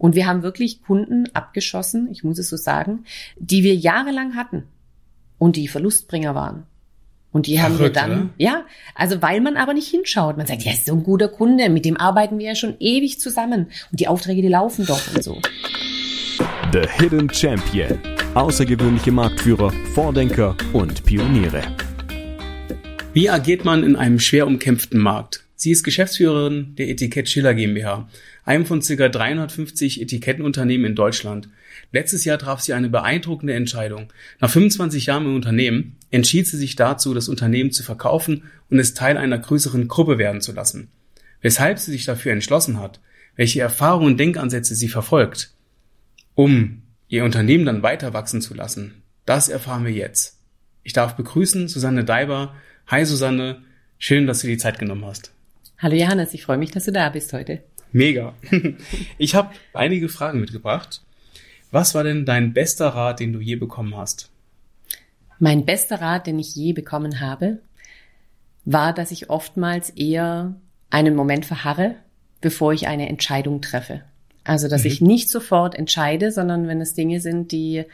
Und wir haben wirklich Kunden abgeschossen, ich muss es so sagen, die wir jahrelang hatten und die Verlustbringer waren. Und die haben wir dann, oder? ja, also weil man aber nicht hinschaut. Man sagt, ja, ist so ein guter Kunde, mit dem arbeiten wir ja schon ewig zusammen. Und die Aufträge, die laufen doch und so. The Hidden Champion. Außergewöhnliche Marktführer, Vordenker und Pioniere. Wie agiert man in einem schwer umkämpften Markt? Sie ist Geschäftsführerin der Etikett Schiller GmbH, einem von ca. 350 Etikettenunternehmen in Deutschland. Letztes Jahr traf sie eine beeindruckende Entscheidung. Nach 25 Jahren im Unternehmen entschied sie sich dazu, das Unternehmen zu verkaufen und es Teil einer größeren Gruppe werden zu lassen. Weshalb sie sich dafür entschlossen hat, welche Erfahrungen und Denkansätze sie verfolgt, um ihr Unternehmen dann weiter wachsen zu lassen, das erfahren wir jetzt. Ich darf begrüßen Susanne Daiber. Hi Susanne, schön, dass du die Zeit genommen hast. Hallo Johannes, ich freue mich, dass du da bist heute. Mega. Ich habe einige Fragen mitgebracht. Was war denn dein bester Rat, den du je bekommen hast? Mein bester Rat, den ich je bekommen habe, war, dass ich oftmals eher einen Moment verharre, bevor ich eine Entscheidung treffe. Also, dass mhm. ich nicht sofort entscheide, sondern wenn es Dinge sind, die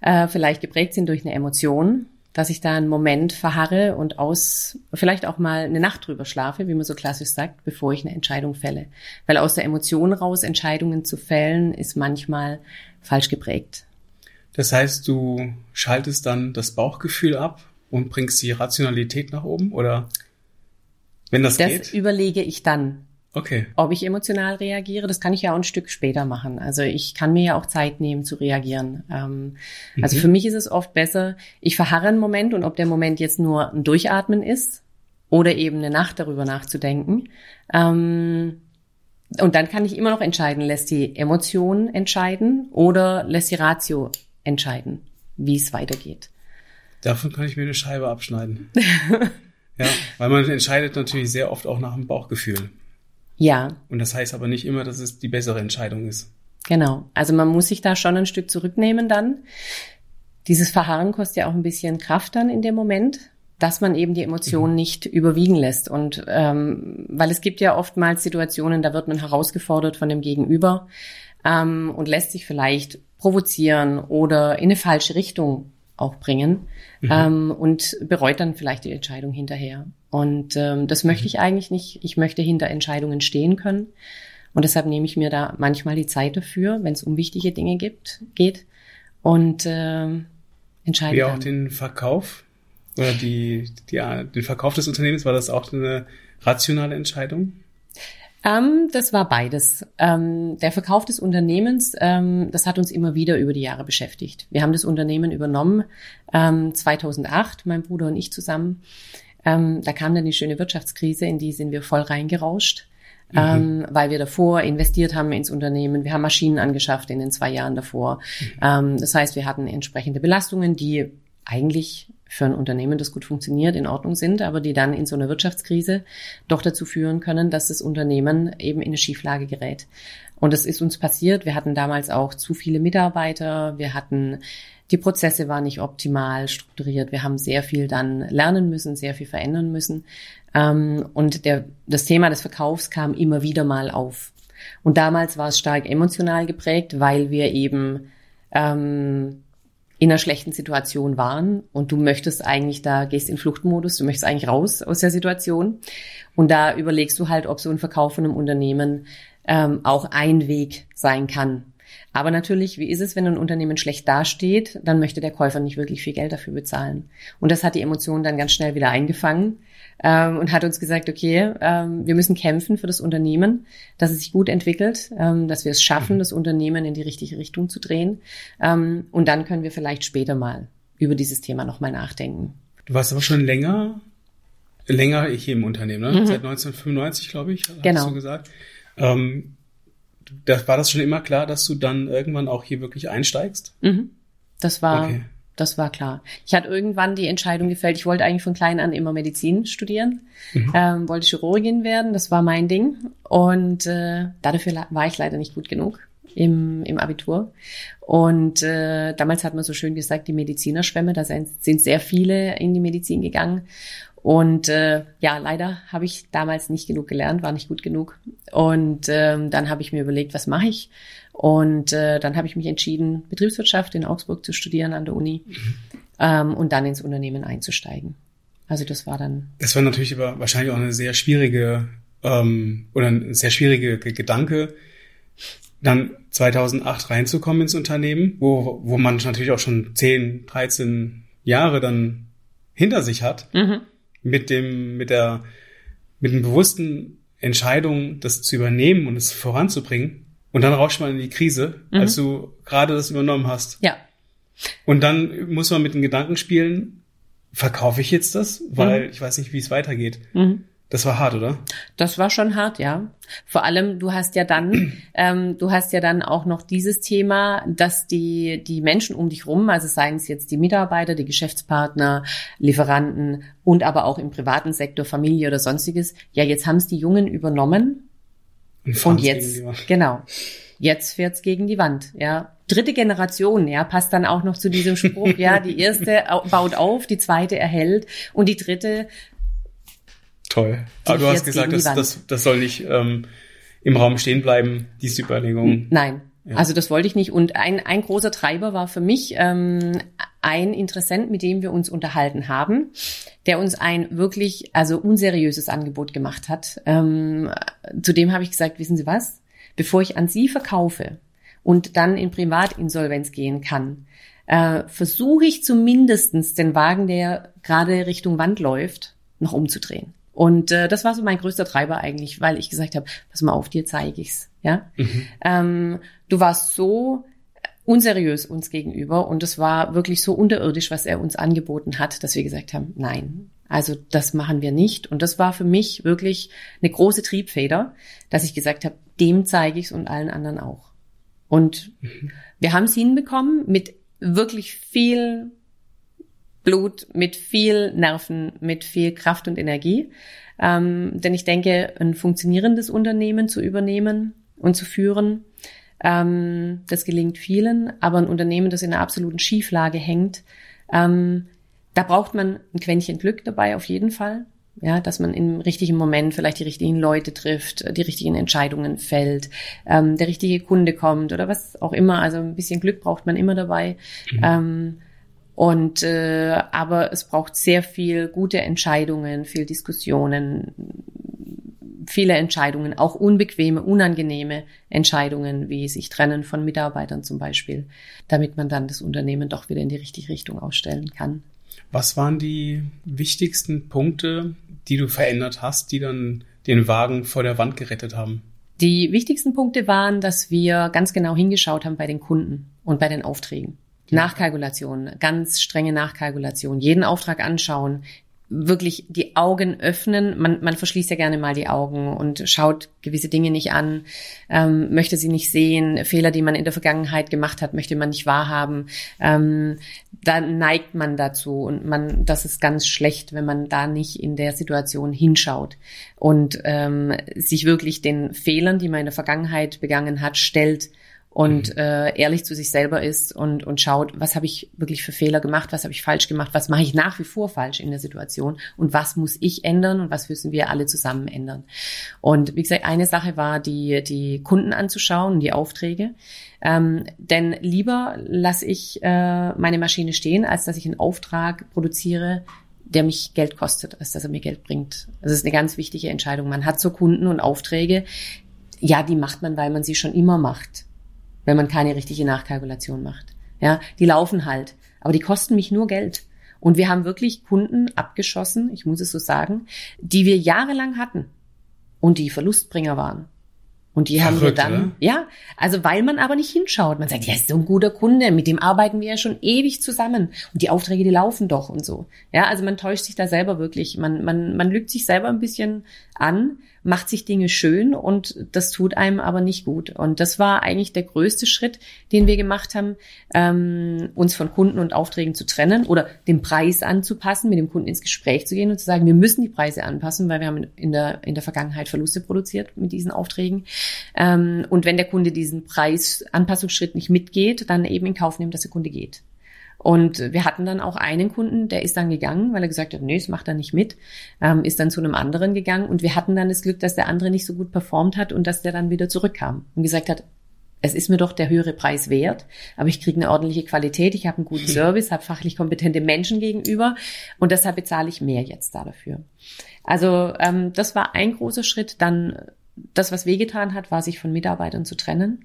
äh, vielleicht geprägt sind durch eine Emotion, dass ich da einen Moment verharre und aus, vielleicht auch mal eine Nacht drüber schlafe, wie man so klassisch sagt, bevor ich eine Entscheidung fälle. Weil aus der Emotion raus Entscheidungen zu fällen, ist manchmal falsch geprägt. Das heißt, du schaltest dann das Bauchgefühl ab und bringst die Rationalität nach oben oder wenn das, das geht? Das überlege ich dann. Okay. Ob ich emotional reagiere, das kann ich ja auch ein Stück später machen. Also ich kann mir ja auch Zeit nehmen zu reagieren. Ähm, mhm. Also für mich ist es oft besser, ich verharre einen Moment und ob der Moment jetzt nur ein Durchatmen ist oder eben eine Nacht darüber nachzudenken. Ähm, und dann kann ich immer noch entscheiden, lässt die Emotion entscheiden oder lässt die Ratio entscheiden, wie es weitergeht. Davon kann ich mir eine Scheibe abschneiden. ja, weil man entscheidet natürlich sehr oft auch nach dem Bauchgefühl. Ja. Und das heißt aber nicht immer, dass es die bessere Entscheidung ist. Genau. Also man muss sich da schon ein Stück zurücknehmen dann. Dieses Verharren kostet ja auch ein bisschen Kraft dann in dem Moment, dass man eben die Emotionen mhm. nicht überwiegen lässt. Und ähm, weil es gibt ja oftmals Situationen, da wird man herausgefordert von dem Gegenüber ähm, und lässt sich vielleicht provozieren oder in eine falsche Richtung auch bringen mhm. ähm, und bereut dann vielleicht die Entscheidung hinterher. Und ähm, das möchte mhm. ich eigentlich nicht. Ich möchte hinter Entscheidungen stehen können. Und deshalb nehme ich mir da manchmal die Zeit dafür, wenn es um wichtige Dinge gibt, geht und äh, entscheide. Wie auch den Verkauf oder die, die, den Verkauf des Unternehmens, war das auch eine rationale Entscheidung? Ähm, das war beides. Ähm, der Verkauf des Unternehmens, ähm, das hat uns immer wieder über die Jahre beschäftigt. Wir haben das Unternehmen übernommen, ähm, 2008, mein Bruder und ich zusammen. Ähm, da kam dann die schöne Wirtschaftskrise, in die sind wir voll reingerauscht. Mhm. Ähm, weil wir davor investiert haben ins Unternehmen. Wir haben Maschinen angeschafft in den zwei Jahren davor. Mhm. Ähm, das heißt, wir hatten entsprechende Belastungen, die eigentlich für ein Unternehmen, das gut funktioniert, in Ordnung sind, aber die dann in so einer Wirtschaftskrise doch dazu führen können, dass das Unternehmen eben in eine Schieflage gerät. Und das ist uns passiert. Wir hatten damals auch zu viele Mitarbeiter. Wir hatten, die Prozesse waren nicht optimal strukturiert. Wir haben sehr viel dann lernen müssen, sehr viel verändern müssen. Ähm, und der, das Thema des Verkaufs kam immer wieder mal auf. Und damals war es stark emotional geprägt, weil wir eben ähm, in einer schlechten Situation waren und du möchtest eigentlich da, gehst in Fluchtmodus, du möchtest eigentlich raus aus der Situation. Und da überlegst du halt, ob so ein Verkauf von einem Unternehmen ähm, auch ein Weg sein kann. Aber natürlich, wie ist es, wenn ein Unternehmen schlecht dasteht, dann möchte der Käufer nicht wirklich viel Geld dafür bezahlen. Und das hat die Emotionen dann ganz schnell wieder eingefangen ähm, und hat uns gesagt, okay, ähm, wir müssen kämpfen für das Unternehmen, dass es sich gut entwickelt, ähm, dass wir es schaffen, mhm. das Unternehmen in die richtige Richtung zu drehen. Ähm, und dann können wir vielleicht später mal über dieses Thema nochmal nachdenken. Du warst aber schon länger, länger hier im Unternehmen, ne? Mhm. Seit 1995, glaube ich, genau. hast du gesagt. Ähm, das, war das schon immer klar, dass du dann irgendwann auch hier wirklich einsteigst? Mhm. Das war okay. Das war klar. Ich hatte irgendwann die Entscheidung gefällt, ich wollte eigentlich von klein an immer Medizin studieren, mhm. ähm, wollte Chirurgin werden, das war mein Ding. Und äh, dafür war ich leider nicht gut genug im, im Abitur. Und äh, damals hat man so schön gesagt, die Medizinerschwämme, da sind, sind sehr viele in die Medizin gegangen. Und äh, ja, leider habe ich damals nicht genug gelernt, war nicht gut genug. Und ähm, dann habe ich mir überlegt, was mache ich? Und äh, dann habe ich mich entschieden, Betriebswirtschaft in Augsburg zu studieren an der Uni mhm. ähm, und dann ins Unternehmen einzusteigen. Also das war dann. Das war natürlich aber wahrscheinlich auch eine sehr schwierige ähm, oder ein sehr schwierige Gedanke, dann 2008 reinzukommen ins Unternehmen, wo, wo man natürlich auch schon 10, 13 Jahre dann hinter sich hat, mhm. Mit dem, mit der, mit dem bewussten Entscheidung, das zu übernehmen und es voranzubringen. Und dann rauscht man in die Krise, mhm. als du gerade das übernommen hast. Ja. Und dann muss man mit den Gedanken spielen, verkaufe ich jetzt das? Weil mhm. ich weiß nicht, wie es weitergeht. Mhm. Das war hart, oder? Das war schon hart, ja. Vor allem, du hast ja dann, ähm, du hast ja dann auch noch dieses Thema, dass die die Menschen um dich rum, also seien es jetzt die Mitarbeiter, die Geschäftspartner, Lieferanten und aber auch im privaten Sektor, Familie oder sonstiges, ja, jetzt haben es die Jungen übernommen und, und jetzt, genau, jetzt fährt's gegen die Wand, ja. Dritte Generation, ja, passt dann auch noch zu diesem Spruch, ja, die erste baut auf, die zweite erhält und die dritte Toll. Aber du hast gesagt, das, das, das soll nicht ähm, im Raum stehen bleiben, diese Überlegung. Nein. Ja. Also das wollte ich nicht. Und ein, ein großer Treiber war für mich ähm, ein Interessent, mit dem wir uns unterhalten haben, der uns ein wirklich also unseriöses Angebot gemacht hat. Ähm, zudem habe ich gesagt, wissen Sie was? Bevor ich an Sie verkaufe und dann in Privatinsolvenz gehen kann, äh, versuche ich zumindestens den Wagen, der gerade Richtung Wand läuft, noch umzudrehen. Und äh, das war so mein größter Treiber eigentlich, weil ich gesagt habe, pass mal auf, dir zeige ich's. Ja, mhm. ähm, du warst so unseriös uns gegenüber und es war wirklich so unterirdisch, was er uns angeboten hat, dass wir gesagt haben, nein, also das machen wir nicht. Und das war für mich wirklich eine große Triebfeder, dass ich gesagt habe, dem zeige ich's und allen anderen auch. Und mhm. wir haben es hinbekommen mit wirklich viel Blut, mit viel Nerven, mit viel Kraft und Energie. Ähm, denn ich denke, ein funktionierendes Unternehmen zu übernehmen und zu führen, ähm, das gelingt vielen, aber ein Unternehmen, das in einer absoluten Schieflage hängt, ähm, da braucht man ein Quäntchen Glück dabei auf jeden Fall. Ja, dass man im richtigen Moment vielleicht die richtigen Leute trifft, die richtigen Entscheidungen fällt, ähm, der richtige Kunde kommt oder was auch immer. Also ein bisschen Glück braucht man immer dabei. Mhm. Ähm, und äh, aber es braucht sehr viel gute Entscheidungen, viel Diskussionen, viele Entscheidungen, auch unbequeme, unangenehme Entscheidungen, wie sich trennen von Mitarbeitern zum Beispiel, damit man dann das Unternehmen doch wieder in die richtige Richtung ausstellen kann. Was waren die wichtigsten Punkte, die du verändert hast, die dann den Wagen vor der Wand gerettet haben? Die wichtigsten Punkte waren, dass wir ganz genau hingeschaut haben bei den Kunden und bei den Aufträgen. Nachkalkulation, ganz strenge Nachkalkulation, jeden Auftrag anschauen, wirklich die Augen öffnen. Man, man verschließt ja gerne mal die Augen und schaut gewisse Dinge nicht an, ähm, möchte sie nicht sehen. Fehler, die man in der Vergangenheit gemacht hat, möchte man nicht wahrhaben. Ähm, da neigt man dazu und man, das ist ganz schlecht, wenn man da nicht in der Situation hinschaut und ähm, sich wirklich den Fehlern, die man in der Vergangenheit begangen hat, stellt und mhm. äh, ehrlich zu sich selber ist und, und schaut, was habe ich wirklich für Fehler gemacht, was habe ich falsch gemacht, was mache ich nach wie vor falsch in der Situation und was muss ich ändern und was müssen wir alle zusammen ändern. Und wie gesagt, eine Sache war, die, die Kunden anzuschauen, die Aufträge. Ähm, denn lieber lasse ich äh, meine Maschine stehen, als dass ich einen Auftrag produziere, der mich Geld kostet, als dass er mir Geld bringt. Das ist eine ganz wichtige Entscheidung. Man hat so Kunden und Aufträge, ja, die macht man, weil man sie schon immer macht wenn man keine richtige Nachkalkulation macht. Ja, die laufen halt, aber die kosten mich nur Geld. Und wir haben wirklich Kunden abgeschossen, ich muss es so sagen, die wir jahrelang hatten und die Verlustbringer waren. Und die haben wir dann, oder? ja, also weil man aber nicht hinschaut. Man sagt, ja, ist so ein guter Kunde, mit dem arbeiten wir ja schon ewig zusammen. Und die Aufträge, die laufen doch und so. Ja, also man täuscht sich da selber wirklich. Man, man, man lügt sich selber ein bisschen an, macht sich Dinge schön und das tut einem aber nicht gut. Und das war eigentlich der größte Schritt, den wir gemacht haben, ähm, uns von Kunden und Aufträgen zu trennen oder den Preis anzupassen, mit dem Kunden ins Gespräch zu gehen und zu sagen, wir müssen die Preise anpassen, weil wir haben in der, in der Vergangenheit Verluste produziert mit diesen Aufträgen. Ähm, und wenn der Kunde diesen Preisanpassungsschritt nicht mitgeht, dann eben in Kauf nehmen, dass der Kunde geht. Und wir hatten dann auch einen Kunden, der ist dann gegangen, weil er gesagt hat, nee, das macht er nicht mit, ähm, ist dann zu einem anderen gegangen. Und wir hatten dann das Glück, dass der andere nicht so gut performt hat und dass der dann wieder zurückkam und gesagt hat, es ist mir doch der höhere Preis wert, aber ich kriege eine ordentliche Qualität, ich habe einen guten Service, habe fachlich kompetente Menschen gegenüber und deshalb bezahle ich mehr jetzt da dafür. Also ähm, das war ein großer Schritt. Dann das, was wehgetan hat, war sich von Mitarbeitern zu trennen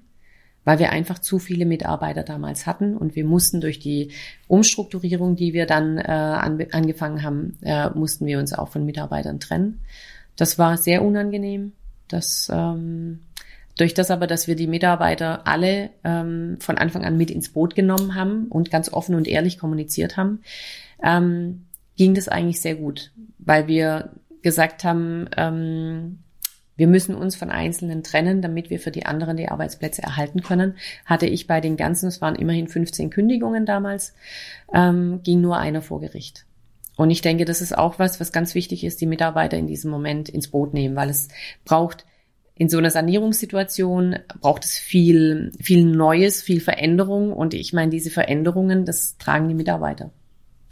weil wir einfach zu viele Mitarbeiter damals hatten und wir mussten durch die Umstrukturierung, die wir dann äh, an, angefangen haben, äh, mussten wir uns auch von Mitarbeitern trennen. Das war sehr unangenehm. Das ähm, durch das aber, dass wir die Mitarbeiter alle ähm, von Anfang an mit ins Boot genommen haben und ganz offen und ehrlich kommuniziert haben, ähm, ging das eigentlich sehr gut, weil wir gesagt haben, ähm, wir müssen uns von Einzelnen trennen, damit wir für die anderen die Arbeitsplätze erhalten können. Hatte ich bei den ganzen, es waren immerhin 15 Kündigungen damals, ähm, ging nur einer vor Gericht. Und ich denke, das ist auch was, was ganz wichtig ist, die Mitarbeiter in diesem Moment ins Boot nehmen, weil es braucht in so einer Sanierungssituation braucht es viel, viel Neues, viel Veränderung. Und ich meine, diese Veränderungen, das tragen die Mitarbeiter.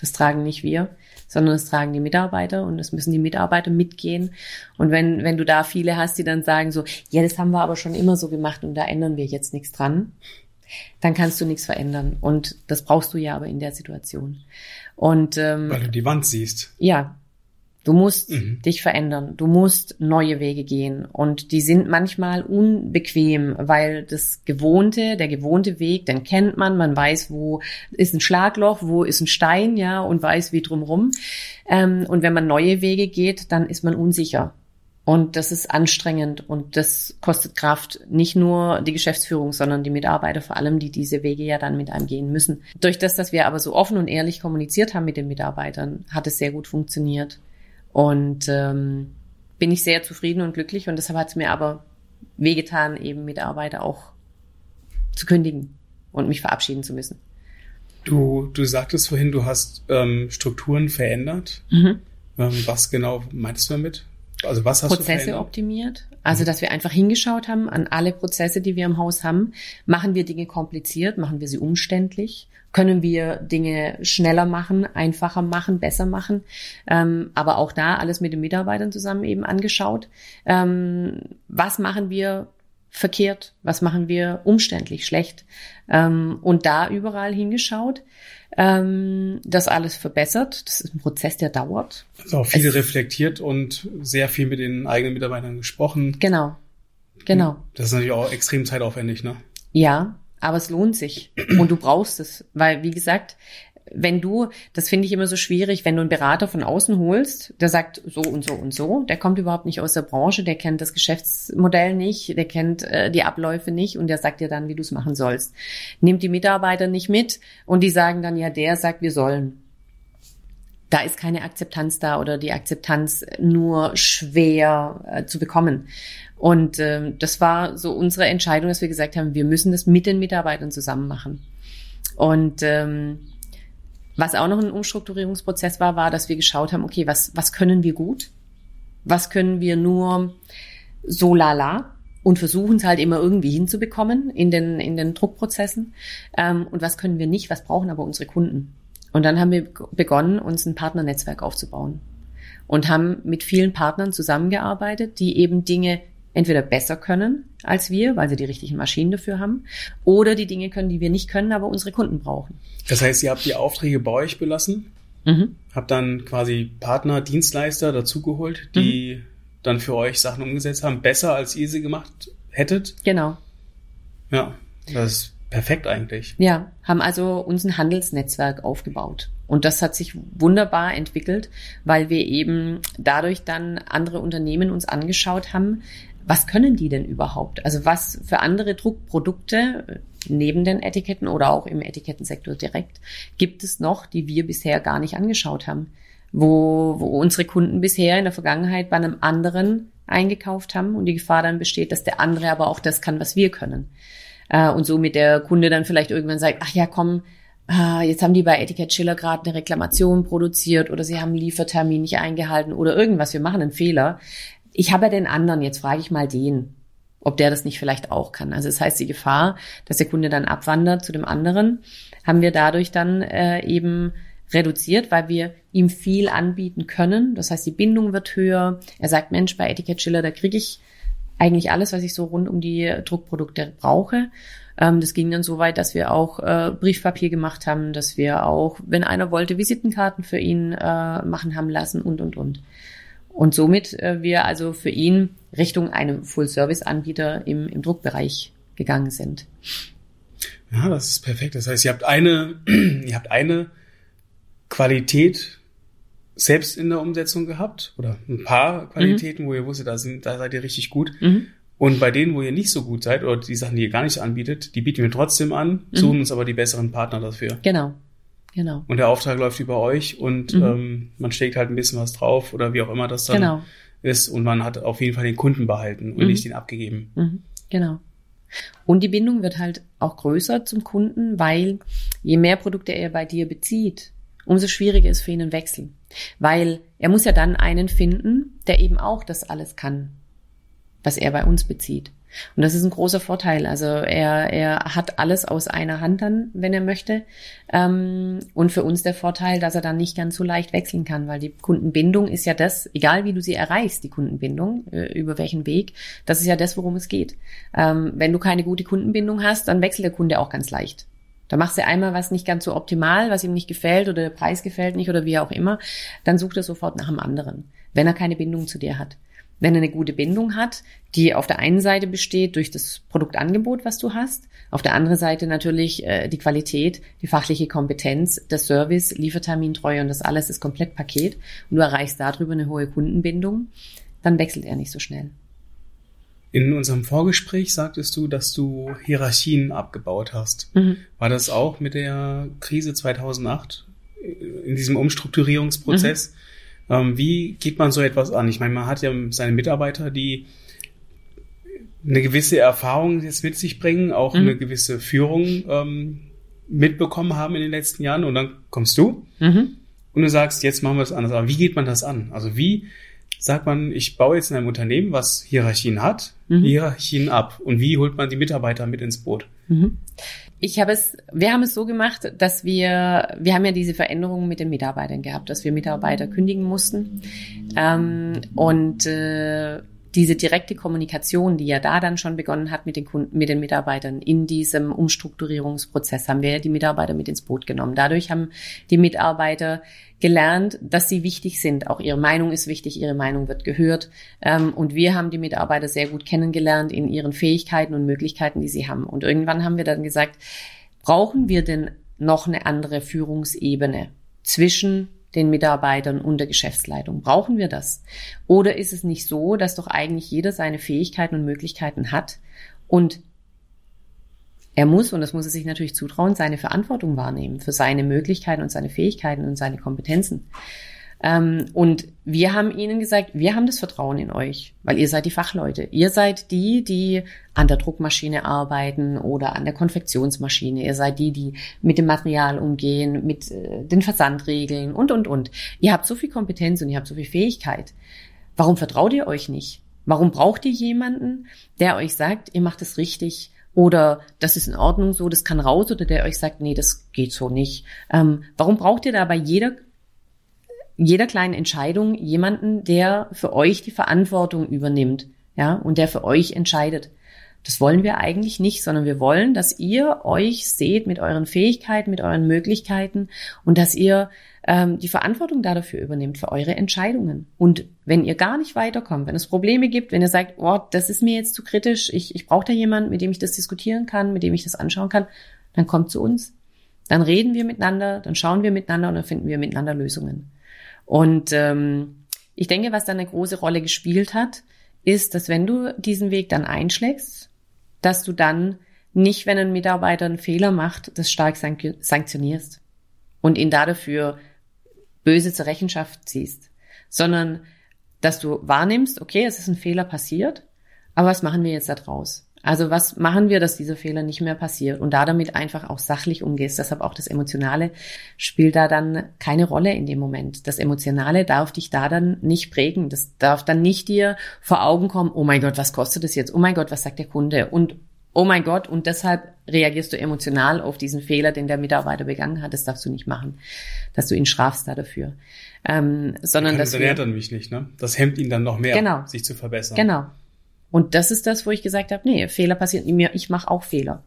Das tragen nicht wir, sondern das tragen die Mitarbeiter und das müssen die Mitarbeiter mitgehen. Und wenn, wenn du da viele hast, die dann sagen so, ja, das haben wir aber schon immer so gemacht und da ändern wir jetzt nichts dran, dann kannst du nichts verändern. Und das brauchst du ja aber in der Situation. Und ähm, weil du die Wand siehst. Ja, Du musst mhm. dich verändern. Du musst neue Wege gehen. Und die sind manchmal unbequem, weil das Gewohnte, der gewohnte Weg, den kennt man. Man weiß, wo ist ein Schlagloch, wo ist ein Stein, ja, und weiß wie drumrum. Ähm, und wenn man neue Wege geht, dann ist man unsicher. Und das ist anstrengend und das kostet Kraft. Nicht nur die Geschäftsführung, sondern die Mitarbeiter vor allem, die diese Wege ja dann mit einem gehen müssen. Durch das, dass wir aber so offen und ehrlich kommuniziert haben mit den Mitarbeitern, hat es sehr gut funktioniert. Und ähm, bin ich sehr zufrieden und glücklich und deshalb hat es mir aber wehgetan, eben Mitarbeiter auch zu kündigen und mich verabschieden zu müssen. Du, du sagtest vorhin, du hast ähm, Strukturen verändert. Mhm. Ähm, was genau meinst du damit? Also was hast Prozesse du optimiert. Also, dass wir einfach hingeschaut haben an alle Prozesse, die wir im Haus haben. Machen wir Dinge kompliziert? Machen wir sie umständlich? Können wir Dinge schneller machen, einfacher machen, besser machen? Ähm, aber auch da alles mit den Mitarbeitern zusammen eben angeschaut. Ähm, was machen wir verkehrt? Was machen wir umständlich, schlecht? Ähm, und da überall hingeschaut ähm, das alles verbessert. Das ist ein Prozess, der dauert. Also auch viel es, reflektiert und sehr viel mit den eigenen Mitarbeitern gesprochen. Genau, genau. Das ist natürlich auch extrem zeitaufwendig, ne? Ja, aber es lohnt sich und du brauchst es, weil wie gesagt, wenn du, das finde ich immer so schwierig, wenn du einen Berater von außen holst, der sagt so und so und so, der kommt überhaupt nicht aus der Branche, der kennt das Geschäftsmodell nicht, der kennt äh, die Abläufe nicht und der sagt dir dann, wie du es machen sollst. Nimmt die Mitarbeiter nicht mit und die sagen dann, ja, der sagt, wir sollen. Da ist keine Akzeptanz da oder die Akzeptanz nur schwer äh, zu bekommen. Und ähm, das war so unsere Entscheidung, dass wir gesagt haben, wir müssen das mit den Mitarbeitern zusammen machen. Und ähm, was auch noch ein Umstrukturierungsprozess war, war, dass wir geschaut haben, okay, was, was können wir gut? Was können wir nur so lala? Und versuchen es halt immer irgendwie hinzubekommen in den, in den Druckprozessen. Ähm, und was können wir nicht? Was brauchen aber unsere Kunden? Und dann haben wir begonnen, uns ein Partnernetzwerk aufzubauen und haben mit vielen Partnern zusammengearbeitet, die eben Dinge entweder besser können als wir, weil sie die richtigen Maschinen dafür haben, oder die Dinge können, die wir nicht können, aber unsere Kunden brauchen. Das heißt, ihr habt die Aufträge bei euch belassen, mhm. habt dann quasi Partner, Dienstleister dazugeholt, die mhm. dann für euch Sachen umgesetzt haben, besser als ihr sie gemacht hättet. Genau. Ja, das ist perfekt eigentlich. Ja, haben also uns ein Handelsnetzwerk aufgebaut. Und das hat sich wunderbar entwickelt, weil wir eben dadurch dann andere Unternehmen uns angeschaut haben, was können die denn überhaupt? Also was für andere Druckprodukte neben den Etiketten oder auch im Etikettensektor direkt gibt es noch, die wir bisher gar nicht angeschaut haben? Wo, wo unsere Kunden bisher in der Vergangenheit bei einem anderen eingekauft haben und die Gefahr dann besteht, dass der andere aber auch das kann, was wir können. Äh, und somit der Kunde dann vielleicht irgendwann sagt, ach ja, komm, äh, jetzt haben die bei Etikett Schiller gerade eine Reklamation produziert oder sie haben Liefertermin nicht eingehalten oder irgendwas, wir machen einen Fehler ich habe ja den anderen, jetzt frage ich mal den. ob der das nicht vielleicht auch kann. Also das heißt, die Gefahr, dass der Kunde dann abwandert zu dem anderen, haben wir dadurch dann äh, eben reduziert, weil wir ihm viel anbieten können. Das heißt, die Bindung wird höher. Er sagt, Mensch, bei Etikett Schiller, da kriege ich eigentlich alles, was ich so rund um die Druckprodukte brauche. Ähm, das ging dann so weit, dass wir auch äh, Briefpapier gemacht haben, dass wir auch, wenn einer wollte, Visitenkarten für ihn äh, machen haben lassen und, und, und. Und somit äh, wir also für ihn Richtung einem Full-Service-Anbieter im, im Druckbereich gegangen sind. Ja, das ist perfekt. Das heißt, ihr habt eine, ihr habt eine Qualität selbst in der Umsetzung gehabt oder ein paar Qualitäten, mhm. wo ihr wusstet, da, sind, da seid ihr richtig gut. Mhm. Und bei denen, wo ihr nicht so gut seid oder die Sachen, die ihr gar nicht anbietet, die bieten wir trotzdem an, mhm. suchen uns aber die besseren Partner dafür. Genau. Genau. Und der Auftrag läuft über euch und mhm. ähm, man steckt halt ein bisschen was drauf oder wie auch immer das dann genau. ist und man hat auf jeden Fall den Kunden behalten und mhm. nicht den abgegeben. Mhm. Genau. Und die Bindung wird halt auch größer zum Kunden, weil je mehr Produkte er bei dir bezieht, umso schwieriger ist für ihn ein Wechsel. Weil er muss ja dann einen finden, der eben auch das alles kann, was er bei uns bezieht. Und das ist ein großer Vorteil. Also er, er hat alles aus einer Hand dann, wenn er möchte. Ähm, und für uns der Vorteil, dass er dann nicht ganz so leicht wechseln kann, weil die Kundenbindung ist ja das, egal wie du sie erreichst, die Kundenbindung, äh, über welchen Weg, das ist ja das, worum es geht. Ähm, wenn du keine gute Kundenbindung hast, dann wechselt der Kunde auch ganz leicht. Da machst du einmal was nicht ganz so optimal, was ihm nicht gefällt oder der Preis gefällt nicht oder wie auch immer, dann sucht er sofort nach einem anderen, wenn er keine Bindung zu dir hat. Wenn er eine gute Bindung hat, die auf der einen Seite besteht durch das Produktangebot, was du hast, auf der anderen Seite natürlich äh, die Qualität, die fachliche Kompetenz, der Service, Liefertermintreue und das alles ist Komplettpaket und du erreichst darüber eine hohe Kundenbindung, dann wechselt er nicht so schnell. In unserem Vorgespräch sagtest du, dass du Hierarchien abgebaut hast. Mhm. War das auch mit der Krise 2008 in diesem Umstrukturierungsprozess? Mhm. Ähm, wie geht man so etwas an? Ich meine, man hat ja seine Mitarbeiter, die eine gewisse Erfahrung jetzt mit sich bringen, auch mhm. eine gewisse Führung ähm, mitbekommen haben in den letzten Jahren und dann kommst du mhm. und du sagst, jetzt machen wir es anders. Aber wie geht man das an? Also wie sagt man, ich baue jetzt in einem Unternehmen, was Hierarchien hat, mhm. Hierarchien ab. Und wie holt man die Mitarbeiter mit ins Boot? Mhm. Ich habe es, wir haben es so gemacht, dass wir, wir haben ja diese Veränderungen mit den Mitarbeitern gehabt, dass wir Mitarbeiter kündigen mussten. Ähm, und äh, diese direkte Kommunikation, die ja da dann schon begonnen hat mit den Kunden, mit den Mitarbeitern in diesem Umstrukturierungsprozess, haben wir ja die Mitarbeiter mit ins Boot genommen. Dadurch haben die Mitarbeiter gelernt, dass sie wichtig sind. Auch ihre Meinung ist wichtig, ihre Meinung wird gehört. Ähm, und wir haben die Mitarbeiter sehr gut kennengelernt in ihren Fähigkeiten und Möglichkeiten, die sie haben. Und irgendwann haben wir dann gesagt, brauchen wir denn noch eine andere Führungsebene zwischen den Mitarbeitern und der Geschäftsleitung. Brauchen wir das? Oder ist es nicht so, dass doch eigentlich jeder seine Fähigkeiten und Möglichkeiten hat und er muss, und das muss er sich natürlich zutrauen, seine Verantwortung wahrnehmen für seine Möglichkeiten und seine Fähigkeiten und seine Kompetenzen. Ähm, und wir haben ihnen gesagt, wir haben das Vertrauen in euch, weil ihr seid die Fachleute. Ihr seid die, die an der Druckmaschine arbeiten oder an der Konfektionsmaschine. Ihr seid die, die mit dem Material umgehen, mit äh, den Versandregeln und, und, und. Ihr habt so viel Kompetenz und ihr habt so viel Fähigkeit. Warum vertraut ihr euch nicht? Warum braucht ihr jemanden, der euch sagt, ihr macht es richtig oder das ist in Ordnung so, das kann raus oder der euch sagt, nee, das geht so nicht. Ähm, warum braucht ihr da bei jeder jeder kleinen Entscheidung jemanden, der für euch die Verantwortung übernimmt, ja, und der für euch entscheidet. Das wollen wir eigentlich nicht, sondern wir wollen, dass ihr euch seht mit euren Fähigkeiten, mit euren Möglichkeiten und dass ihr ähm, die Verantwortung dafür übernimmt, für eure Entscheidungen. Und wenn ihr gar nicht weiterkommt, wenn es Probleme gibt, wenn ihr sagt, oh, das ist mir jetzt zu kritisch, ich, ich brauche da jemanden, mit dem ich das diskutieren kann, mit dem ich das anschauen kann, dann kommt zu uns. Dann reden wir miteinander, dann schauen wir miteinander und dann finden wir miteinander Lösungen. Und ähm, ich denke, was da eine große Rolle gespielt hat, ist, dass wenn du diesen Weg dann einschlägst, dass du dann nicht, wenn ein Mitarbeiter einen Fehler macht, das stark sanktionierst und ihn dafür böse zur Rechenschaft ziehst, sondern dass du wahrnimmst, okay, es ist ein Fehler passiert, aber was machen wir jetzt da draus? Also was machen wir, dass dieser Fehler nicht mehr passiert und da damit einfach auch sachlich umgehst. Deshalb auch das Emotionale spielt da dann keine Rolle in dem Moment. Das Emotionale darf dich da dann nicht prägen. Das darf dann nicht dir vor Augen kommen, oh mein Gott, was kostet das jetzt? Oh mein Gott, was sagt der Kunde? Und oh mein Gott, und deshalb reagierst du emotional auf diesen Fehler, den der Mitarbeiter begangen hat. Das darfst du nicht machen, dass du ihn strafst da dafür. Ähm, sondern das dann dann mich nicht, ne? Das hemmt ihn dann noch mehr, genau. sich zu verbessern. Genau. Und das ist das, wo ich gesagt habe, nee, Fehler passieren mir, ich mache auch Fehler.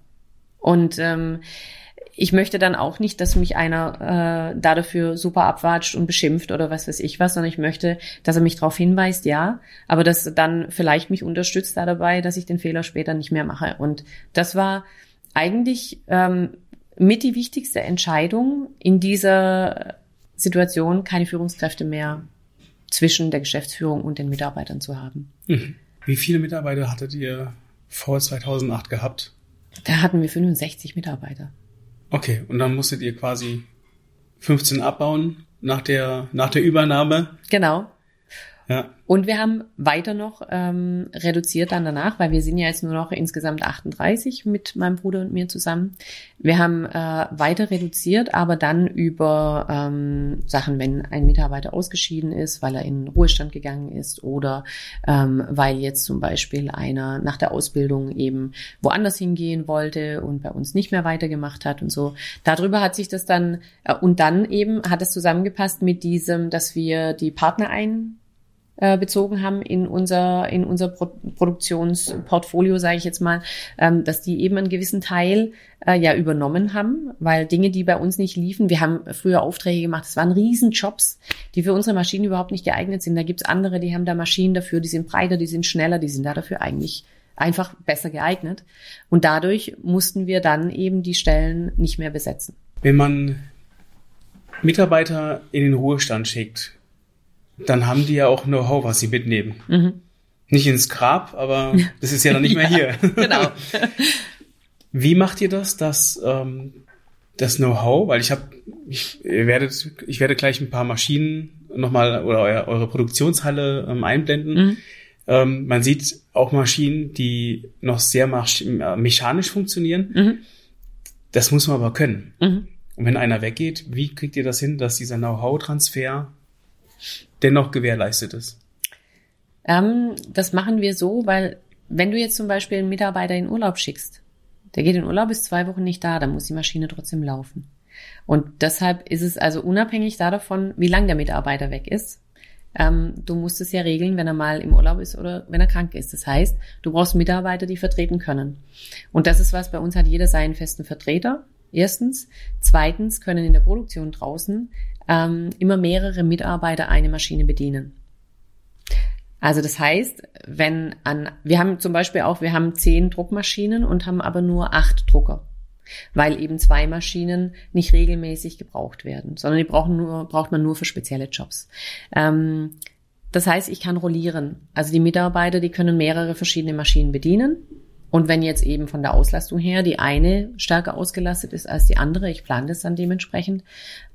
Und ähm, ich möchte dann auch nicht, dass mich einer äh, da dafür super abwatscht und beschimpft oder was weiß ich was, sondern ich möchte, dass er mich darauf hinweist, ja, aber dass dann vielleicht mich unterstützt da dabei, dass ich den Fehler später nicht mehr mache. Und das war eigentlich ähm, mit die wichtigste Entscheidung in dieser Situation, keine Führungskräfte mehr zwischen der Geschäftsführung und den Mitarbeitern zu haben. Mhm. Wie viele Mitarbeiter hattet ihr vor 2008 gehabt? Da hatten wir 65 Mitarbeiter. Okay, und dann musstet ihr quasi 15 abbauen nach der, nach der Übernahme. Genau. Und wir haben weiter noch ähm, reduziert dann danach, weil wir sind ja jetzt nur noch insgesamt 38 mit meinem Bruder und mir zusammen. Wir haben äh, weiter reduziert, aber dann über ähm, Sachen, wenn ein Mitarbeiter ausgeschieden ist, weil er in Ruhestand gegangen ist oder ähm, weil jetzt zum Beispiel einer nach der Ausbildung eben woanders hingehen wollte und bei uns nicht mehr weitergemacht hat und so. Darüber hat sich das dann äh, und dann eben hat es zusammengepasst mit diesem, dass wir die Partner ein bezogen haben in unser in unser Pro Produktionsportfolio, sage ich jetzt mal, ähm, dass die eben einen gewissen Teil äh, ja übernommen haben, weil Dinge, die bei uns nicht liefen, wir haben früher Aufträge gemacht, das waren Riesenjobs, die für unsere Maschinen überhaupt nicht geeignet sind. Da gibt's andere, die haben da Maschinen dafür, die sind breiter, die sind schneller, die sind da dafür eigentlich einfach besser geeignet. Und dadurch mussten wir dann eben die Stellen nicht mehr besetzen. Wenn man Mitarbeiter in den Ruhestand schickt, dann haben die ja auch Know-how, was sie mitnehmen. Mhm. Nicht ins Grab, aber das ist ja dann nicht mehr ja, hier. genau. Wie macht ihr das, dass ähm, das Know-how, weil ich habe, ich werde, ich werde gleich ein paar Maschinen nochmal oder eure, eure Produktionshalle ähm, einblenden. Mhm. Ähm, man sieht auch Maschinen, die noch sehr mechanisch funktionieren. Mhm. Das muss man aber können. Mhm. Und wenn einer weggeht, wie kriegt ihr das hin, dass dieser Know-how-Transfer dennoch gewährleistet ist? Ähm, das machen wir so, weil wenn du jetzt zum Beispiel einen Mitarbeiter in Urlaub schickst, der geht in Urlaub, ist zwei Wochen nicht da, dann muss die Maschine trotzdem laufen. Und deshalb ist es also unabhängig davon, wie lang der Mitarbeiter weg ist. Ähm, du musst es ja regeln, wenn er mal im Urlaub ist oder wenn er krank ist. Das heißt, du brauchst Mitarbeiter, die vertreten können. Und das ist was, bei uns hat jeder seinen festen Vertreter. Erstens. Zweitens können in der Produktion draußen ähm, immer mehrere Mitarbeiter eine Maschine bedienen. Also das heißt, wenn an, wir haben zum Beispiel auch, wir haben zehn Druckmaschinen und haben aber nur acht Drucker, weil eben zwei Maschinen nicht regelmäßig gebraucht werden, sondern die brauchen nur, braucht man nur für spezielle Jobs. Ähm, das heißt, ich kann rollieren. Also die Mitarbeiter, die können mehrere verschiedene Maschinen bedienen. Und wenn jetzt eben von der Auslastung her die eine stärker ausgelastet ist als die andere, ich plane das dann dementsprechend,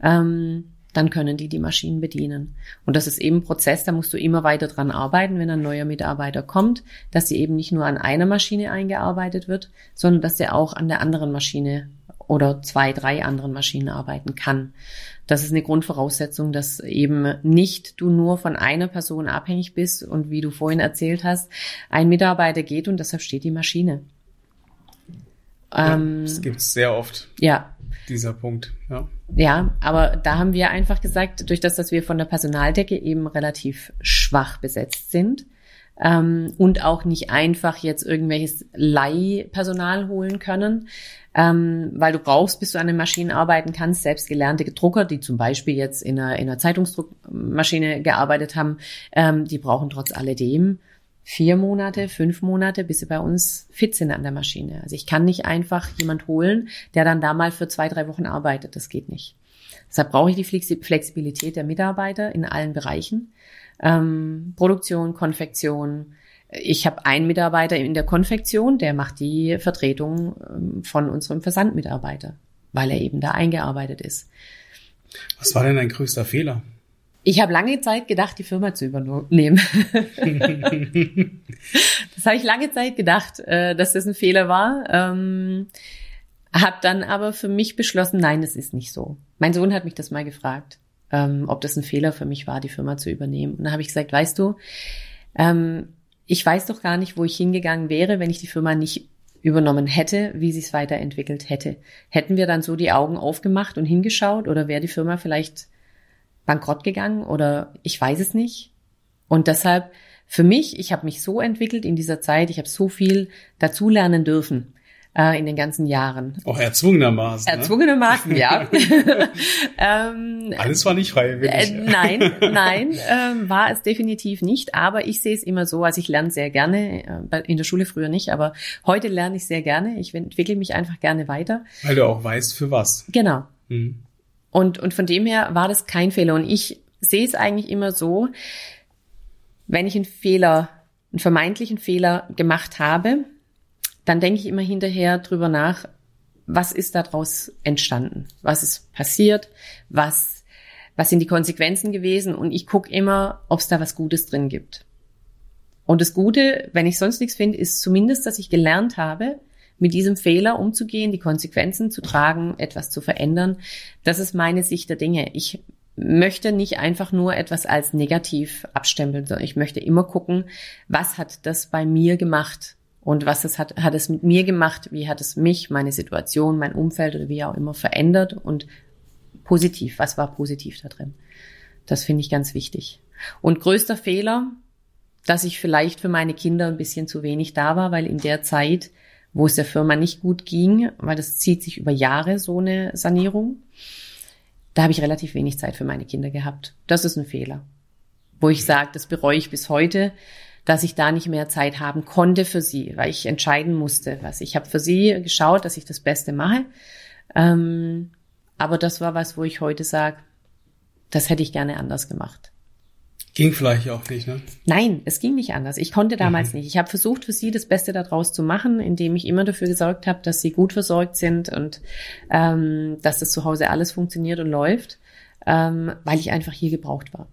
ähm, dann können die die Maschinen bedienen. Und das ist eben ein Prozess, da musst du immer weiter dran arbeiten, wenn ein neuer Mitarbeiter kommt, dass sie eben nicht nur an einer Maschine eingearbeitet wird, sondern dass der auch an der anderen Maschine oder zwei, drei anderen Maschinen arbeiten kann. Das ist eine Grundvoraussetzung, dass eben nicht du nur von einer Person abhängig bist und wie du vorhin erzählt hast, ein Mitarbeiter geht und deshalb steht die Maschine. Ähm, das gibt es sehr oft. Ja. Dieser Punkt, ja. Ja, aber da haben wir einfach gesagt, durch das, dass wir von der Personaldecke eben relativ schwach besetzt sind ähm, und auch nicht einfach jetzt irgendwelches Leihpersonal holen können, ähm, weil du brauchst, bis du an den Maschinen arbeiten kannst, selbst gelernte Drucker, die zum Beispiel jetzt in einer, in einer Zeitungsdruckmaschine gearbeitet haben, ähm, die brauchen trotz alledem vier Monate, fünf Monate, bis sie bei uns fit sind an der Maschine. Also ich kann nicht einfach jemand holen, der dann da mal für zwei, drei Wochen arbeitet. Das geht nicht. Deshalb brauche ich die Flexibilität der Mitarbeiter in allen Bereichen. Ähm, Produktion, Konfektion. Ich habe einen Mitarbeiter in der Konfektion, der macht die Vertretung ähm, von unserem Versandmitarbeiter, weil er eben da eingearbeitet ist. Was war denn dein größter Fehler? Ich habe lange Zeit gedacht, die Firma zu übernehmen. das habe ich lange Zeit gedacht, äh, dass das ein Fehler war. Ähm, hab dann aber für mich beschlossen, nein, das ist nicht so. Mein Sohn hat mich das mal gefragt, ähm, ob das ein Fehler für mich war, die Firma zu übernehmen. Und da habe ich gesagt, weißt du, ähm, ich weiß doch gar nicht, wo ich hingegangen wäre, wenn ich die Firma nicht übernommen hätte, wie sie es weiterentwickelt hätte. Hätten wir dann so die Augen aufgemacht und hingeschaut oder wäre die Firma vielleicht bankrott gegangen oder ich weiß es nicht. Und deshalb für mich, ich habe mich so entwickelt in dieser Zeit, ich habe so viel dazulernen dürfen äh, in den ganzen Jahren. Auch erzwungenermaßen. Ne? Erzwungenermaßen, ne? ja. ähm, Alles war nicht freiwillig. Äh, nein, nein, äh, war es definitiv nicht. Aber ich sehe es immer so, also ich lerne sehr gerne, äh, in der Schule früher nicht, aber heute lerne ich sehr gerne. Ich entwickle mich einfach gerne weiter. Weil du auch weißt, für was. Genau. Mhm. Und, und von dem her war das kein Fehler. Und ich sehe es eigentlich immer so, wenn ich einen Fehler, einen vermeintlichen Fehler gemacht habe, dann denke ich immer hinterher drüber nach, was ist daraus entstanden? Was ist passiert? Was, was sind die Konsequenzen gewesen? Und ich gucke immer, ob es da was Gutes drin gibt. Und das Gute, wenn ich sonst nichts finde, ist zumindest, dass ich gelernt habe, mit diesem Fehler umzugehen, die Konsequenzen zu tragen, etwas zu verändern. Das ist meine Sicht der Dinge. Ich möchte nicht einfach nur etwas als negativ abstempeln, sondern ich möchte immer gucken, was hat das bei mir gemacht? Und was es hat, hat es mit mir gemacht? Wie hat es mich, meine Situation, mein Umfeld oder wie auch immer verändert? Und positiv, was war positiv da drin? Das finde ich ganz wichtig. Und größter Fehler, dass ich vielleicht für meine Kinder ein bisschen zu wenig da war, weil in der Zeit, wo es der Firma nicht gut ging, weil das zieht sich über Jahre, so eine Sanierung, da habe ich relativ wenig Zeit für meine Kinder gehabt. Das ist ein Fehler. Wo ich sage, das bereue ich bis heute, dass ich da nicht mehr Zeit haben konnte für sie, weil ich entscheiden musste, was ich habe für sie geschaut, dass ich das Beste mache. Ähm, aber das war was, wo ich heute sage, das hätte ich gerne anders gemacht. Ging vielleicht auch nicht, ne? Nein, es ging nicht anders. Ich konnte damals mhm. nicht. Ich habe versucht, für sie das Beste daraus zu machen, indem ich immer dafür gesorgt habe, dass sie gut versorgt sind und ähm, dass das zu Hause alles funktioniert und läuft, ähm, weil ich einfach hier gebraucht war.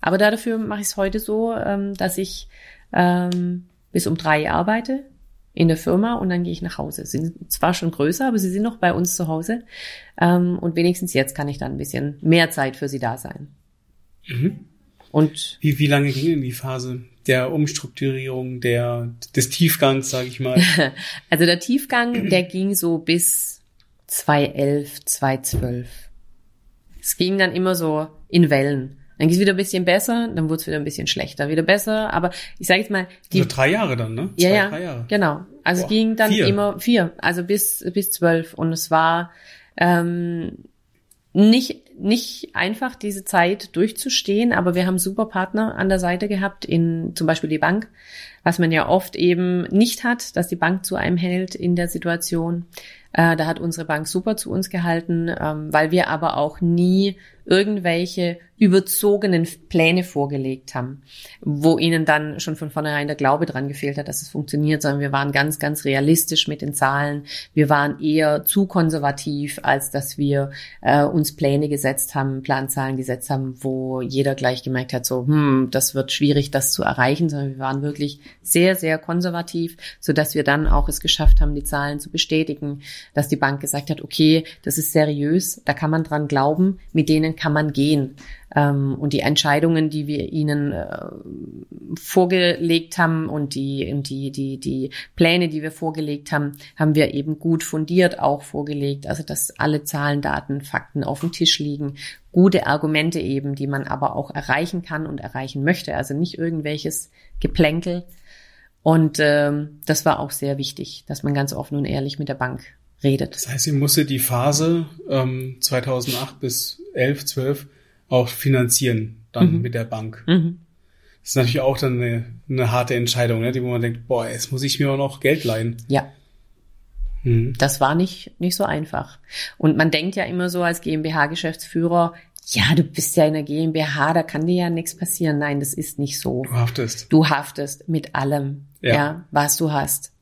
Aber dafür mache ich es heute so, ähm, dass ich ähm, bis um drei arbeite in der Firma und dann gehe ich nach Hause. Sie sind zwar schon größer, aber sie sind noch bei uns zu Hause. Ähm, und wenigstens jetzt kann ich dann ein bisschen mehr Zeit für sie da sein. Mhm. Und wie, wie lange ging denn die Phase der Umstrukturierung, der, des Tiefgangs, sage ich mal? also der Tiefgang, der ging so bis 2011, 2012. Es ging dann immer so in Wellen. Dann geht es wieder ein bisschen besser, dann wurde es wieder ein bisschen schlechter, wieder besser. Aber ich sage jetzt mal, die also drei Jahre dann, ne? Ja, Zwei, ja, drei Jahre. genau. Also Boah, es ging dann vier. immer vier, also bis bis zwölf und es war ähm, nicht nicht einfach diese Zeit durchzustehen, aber wir haben super Partner an der Seite gehabt, in zum Beispiel die Bank, was man ja oft eben nicht hat, dass die Bank zu einem hält in der Situation. Äh, da hat unsere Bank super zu uns gehalten, ähm, weil wir aber auch nie irgendwelche überzogenen Pläne vorgelegt haben, wo ihnen dann schon von vornherein der Glaube dran gefehlt hat, dass es funktioniert, sondern wir waren ganz, ganz realistisch mit den Zahlen. Wir waren eher zu konservativ, als dass wir äh, uns Pläne gesetzt haben, Planzahlen gesetzt haben, wo jeder gleich gemerkt hat, so, hm, das wird schwierig, das zu erreichen, sondern wir waren wirklich sehr, sehr konservativ, so dass wir dann auch es geschafft haben, die Zahlen zu bestätigen, dass die Bank gesagt hat, okay, das ist seriös, da kann man dran glauben, mit denen kann man gehen. Ähm, und die Entscheidungen, die wir ihnen äh, vorgelegt haben und die, und die, die, die Pläne, die wir vorgelegt haben, haben wir eben gut fundiert auch vorgelegt. Also, dass alle Zahlen, Daten, Fakten auf dem Tisch liegen. Gute Argumente eben, die man aber auch erreichen kann und erreichen möchte. Also nicht irgendwelches Geplänkel. Und ähm, das war auch sehr wichtig, dass man ganz offen und ehrlich mit der Bank redet. Das heißt, sie musste die Phase ähm, 2008 bis 11, 12 auch finanzieren, dann mhm. mit der Bank. Mhm. Das ist natürlich auch dann eine, eine harte Entscheidung, ne, die wo man denkt, boah, jetzt muss ich mir auch noch Geld leihen. Ja. Mhm. Das war nicht, nicht so einfach. Und man denkt ja immer so als GmbH-Geschäftsführer, ja, du bist ja in der GmbH, da kann dir ja nichts passieren. Nein, das ist nicht so. Du haftest. Du haftest mit allem, ja, ja was du hast.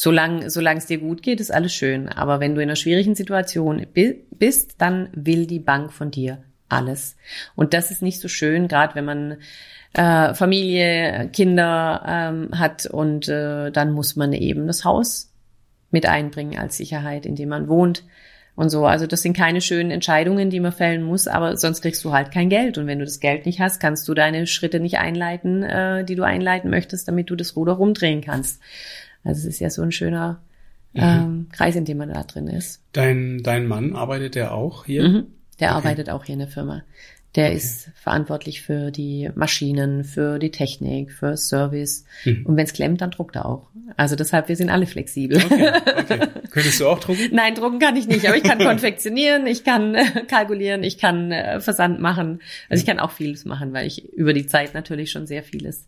Solange, solange es dir gut geht, ist alles schön. Aber wenn du in einer schwierigen Situation bist, dann will die Bank von dir alles. Und das ist nicht so schön, gerade wenn man äh, Familie, Kinder ähm, hat und äh, dann muss man eben das Haus mit einbringen als Sicherheit, in dem man wohnt und so. Also das sind keine schönen Entscheidungen, die man fällen muss, aber sonst kriegst du halt kein Geld. Und wenn du das Geld nicht hast, kannst du deine Schritte nicht einleiten, äh, die du einleiten möchtest, damit du das Ruder rumdrehen kannst. Also es ist ja so ein schöner mhm. ähm, Kreis, in dem man da drin ist. Dein, dein Mann arbeitet der auch hier? Mhm. Der okay. arbeitet auch hier in der Firma. Der okay. ist verantwortlich für die Maschinen, für die Technik, für Service. Mhm. Und wenn es klemmt, dann druckt er auch. Also deshalb, wir sind alle flexibel. Okay, okay. Könntest du auch drucken? Nein, drucken kann ich nicht, aber ich kann konfektionieren, ich kann äh, kalkulieren, ich kann äh, Versand machen. Also ich kann auch vieles machen, weil ich über die Zeit natürlich schon sehr vieles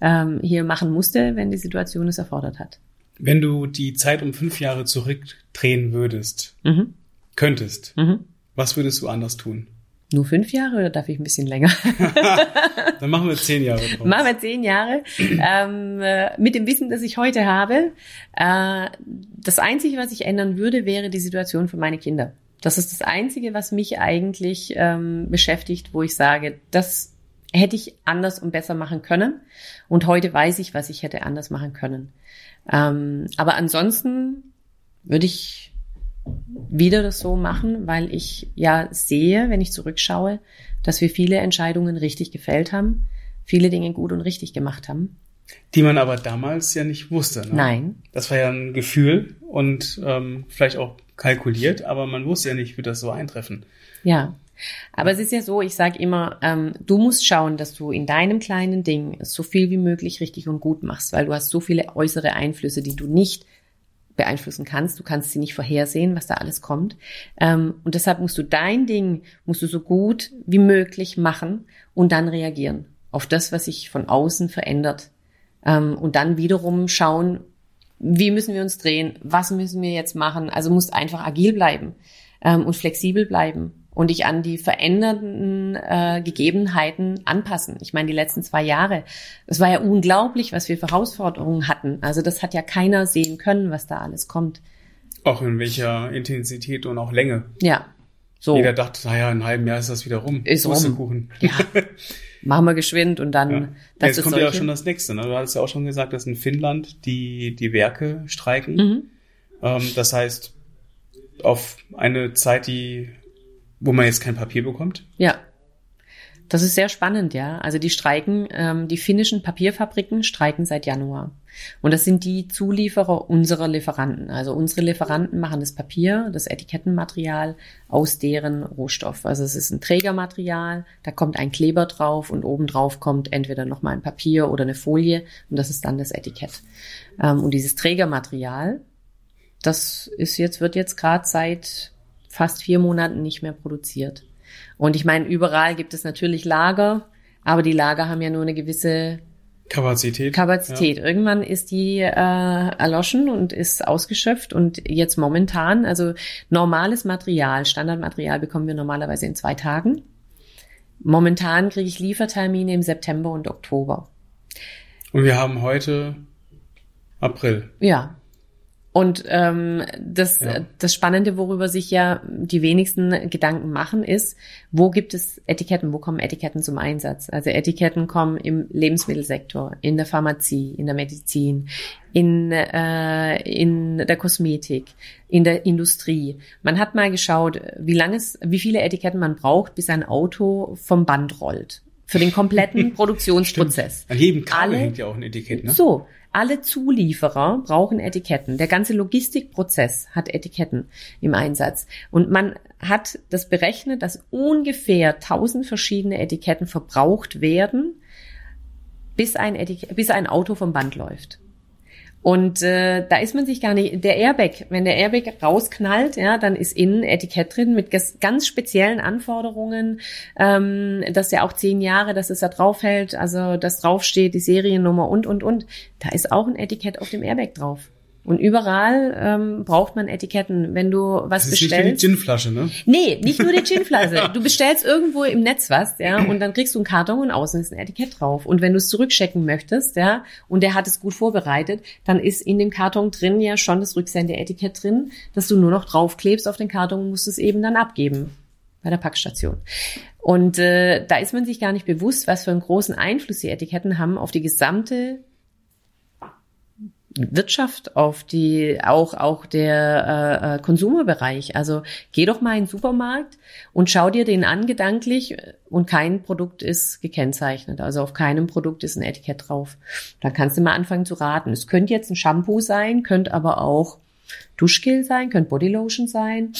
ähm, hier machen musste, wenn die Situation es erfordert hat. Wenn du die Zeit um fünf Jahre zurückdrehen würdest, mhm. könntest, mhm. was würdest du anders tun? Nur fünf Jahre oder darf ich ein bisschen länger? Dann machen wir zehn Jahre draus. Machen wir zehn Jahre. ähm, äh, mit dem Wissen, das ich heute habe. Äh, das Einzige, was ich ändern würde, wäre die Situation für meine Kinder. Das ist das Einzige, was mich eigentlich ähm, beschäftigt, wo ich sage, das hätte ich anders und besser machen können. Und heute weiß ich, was ich hätte anders machen können. Ähm, aber ansonsten würde ich wieder das so machen, weil ich ja sehe, wenn ich zurückschaue, dass wir viele Entscheidungen richtig gefällt haben, viele Dinge gut und richtig gemacht haben. Die man aber damals ja nicht wusste. Ne? Nein. Das war ja ein Gefühl und ähm, vielleicht auch kalkuliert, aber man wusste ja nicht, wie das so eintreffen. Ja. Aber es ist ja so, ich sage immer, ähm, du musst schauen, dass du in deinem kleinen Ding so viel wie möglich richtig und gut machst, weil du hast so viele äußere Einflüsse, die du nicht beeinflussen kannst. Du kannst sie nicht vorhersehen, was da alles kommt. Ähm, und deshalb musst du dein Ding, musst du so gut wie möglich machen und dann reagieren auf das, was sich von außen verändert. Ähm, und dann wiederum schauen, wie müssen wir uns drehen, was müssen wir jetzt machen. Also musst einfach agil bleiben ähm, und flexibel bleiben und dich an die verändernden äh, Gegebenheiten anpassen. Ich meine, die letzten zwei Jahre, es war ja unglaublich, was wir für Herausforderungen hatten. Also das hat ja keiner sehen können, was da alles kommt. Auch in welcher Intensität und auch Länge. Ja. So. Jeder dachte, naja, in einem halben Jahr ist das wieder rum. Ist rum. Ja. Machen wir geschwind und dann. Ja. Das Jetzt kommt solche. ja auch schon das nächste. Ne? Du hattest ja auch schon gesagt, dass in Finnland die, die Werke streiken. Mhm. Ähm, das heißt, auf eine Zeit, die wo man jetzt kein Papier bekommt? Ja. Das ist sehr spannend, ja. Also die streiken, ähm, die finnischen Papierfabriken streiken seit Januar. Und das sind die Zulieferer unserer Lieferanten. Also unsere Lieferanten machen das Papier, das Etikettenmaterial aus deren Rohstoff. Also es ist ein Trägermaterial, da kommt ein Kleber drauf und obendrauf kommt entweder nochmal ein Papier oder eine Folie und das ist dann das Etikett. Ähm, und dieses Trägermaterial, das ist jetzt, wird jetzt gerade seit fast vier Monaten nicht mehr produziert. Und ich meine, überall gibt es natürlich Lager, aber die Lager haben ja nur eine gewisse Kapazität. Kapazität. Ja. Irgendwann ist die äh, erloschen und ist ausgeschöpft und jetzt momentan, also normales Material, Standardmaterial bekommen wir normalerweise in zwei Tagen. Momentan kriege ich Liefertermine im September und Oktober. Und wir haben heute April. Ja, und ähm, das, ja. das Spannende, worüber sich ja die wenigsten Gedanken machen, ist, wo gibt es Etiketten, wo kommen Etiketten zum Einsatz? Also Etiketten kommen im Lebensmittelsektor, in der Pharmazie, in der Medizin, in, äh, in der Kosmetik, in der Industrie. Man hat mal geschaut, wie lange es, wie viele Etiketten man braucht, bis ein Auto vom Band rollt. Für den kompletten Produktionsprozess. An jedem Kabel Alle, hängt ja auch ein Etikett, ne? So. Alle Zulieferer brauchen Etiketten. Der ganze Logistikprozess hat Etiketten im Einsatz. Und man hat das berechnet, dass ungefähr tausend verschiedene Etiketten verbraucht werden, bis ein, Etik bis ein Auto vom Band läuft. Und äh, da ist man sich gar nicht, der Airbag, wenn der Airbag rausknallt, ja, dann ist innen Etikett drin mit ganz speziellen Anforderungen, ähm, dass der auch zehn Jahre, dass es da draufhält, also dass draufsteht, die Seriennummer und, und, und. Da ist auch ein Etikett auf dem Airbag drauf. Und überall ähm, braucht man Etiketten. Wenn du was das ist bestellst. Nicht nur die Ginflasche, ne? Nee, nicht nur die Ginflasche. du bestellst irgendwo im Netz was, ja, und dann kriegst du einen Karton und außen ist ein Etikett drauf. Und wenn du es zurückchecken möchtest, ja, und der hat es gut vorbereitet, dann ist in dem Karton drin ja schon das Rücksende-Etikett drin, dass du nur noch draufklebst auf den Karton und musst es eben dann abgeben. bei der Packstation. Und äh, da ist man sich gar nicht bewusst, was für einen großen Einfluss die Etiketten haben auf die gesamte Wirtschaft, auf die auch auch der äh, äh, Konsumerbereich. Also geh doch mal in den Supermarkt und schau dir den an gedanklich und kein Produkt ist gekennzeichnet. Also auf keinem Produkt ist ein Etikett drauf. Dann kannst du mal anfangen zu raten. Es könnte jetzt ein Shampoo sein, könnte aber auch Duschgel sein, könnte Bodylotion sein.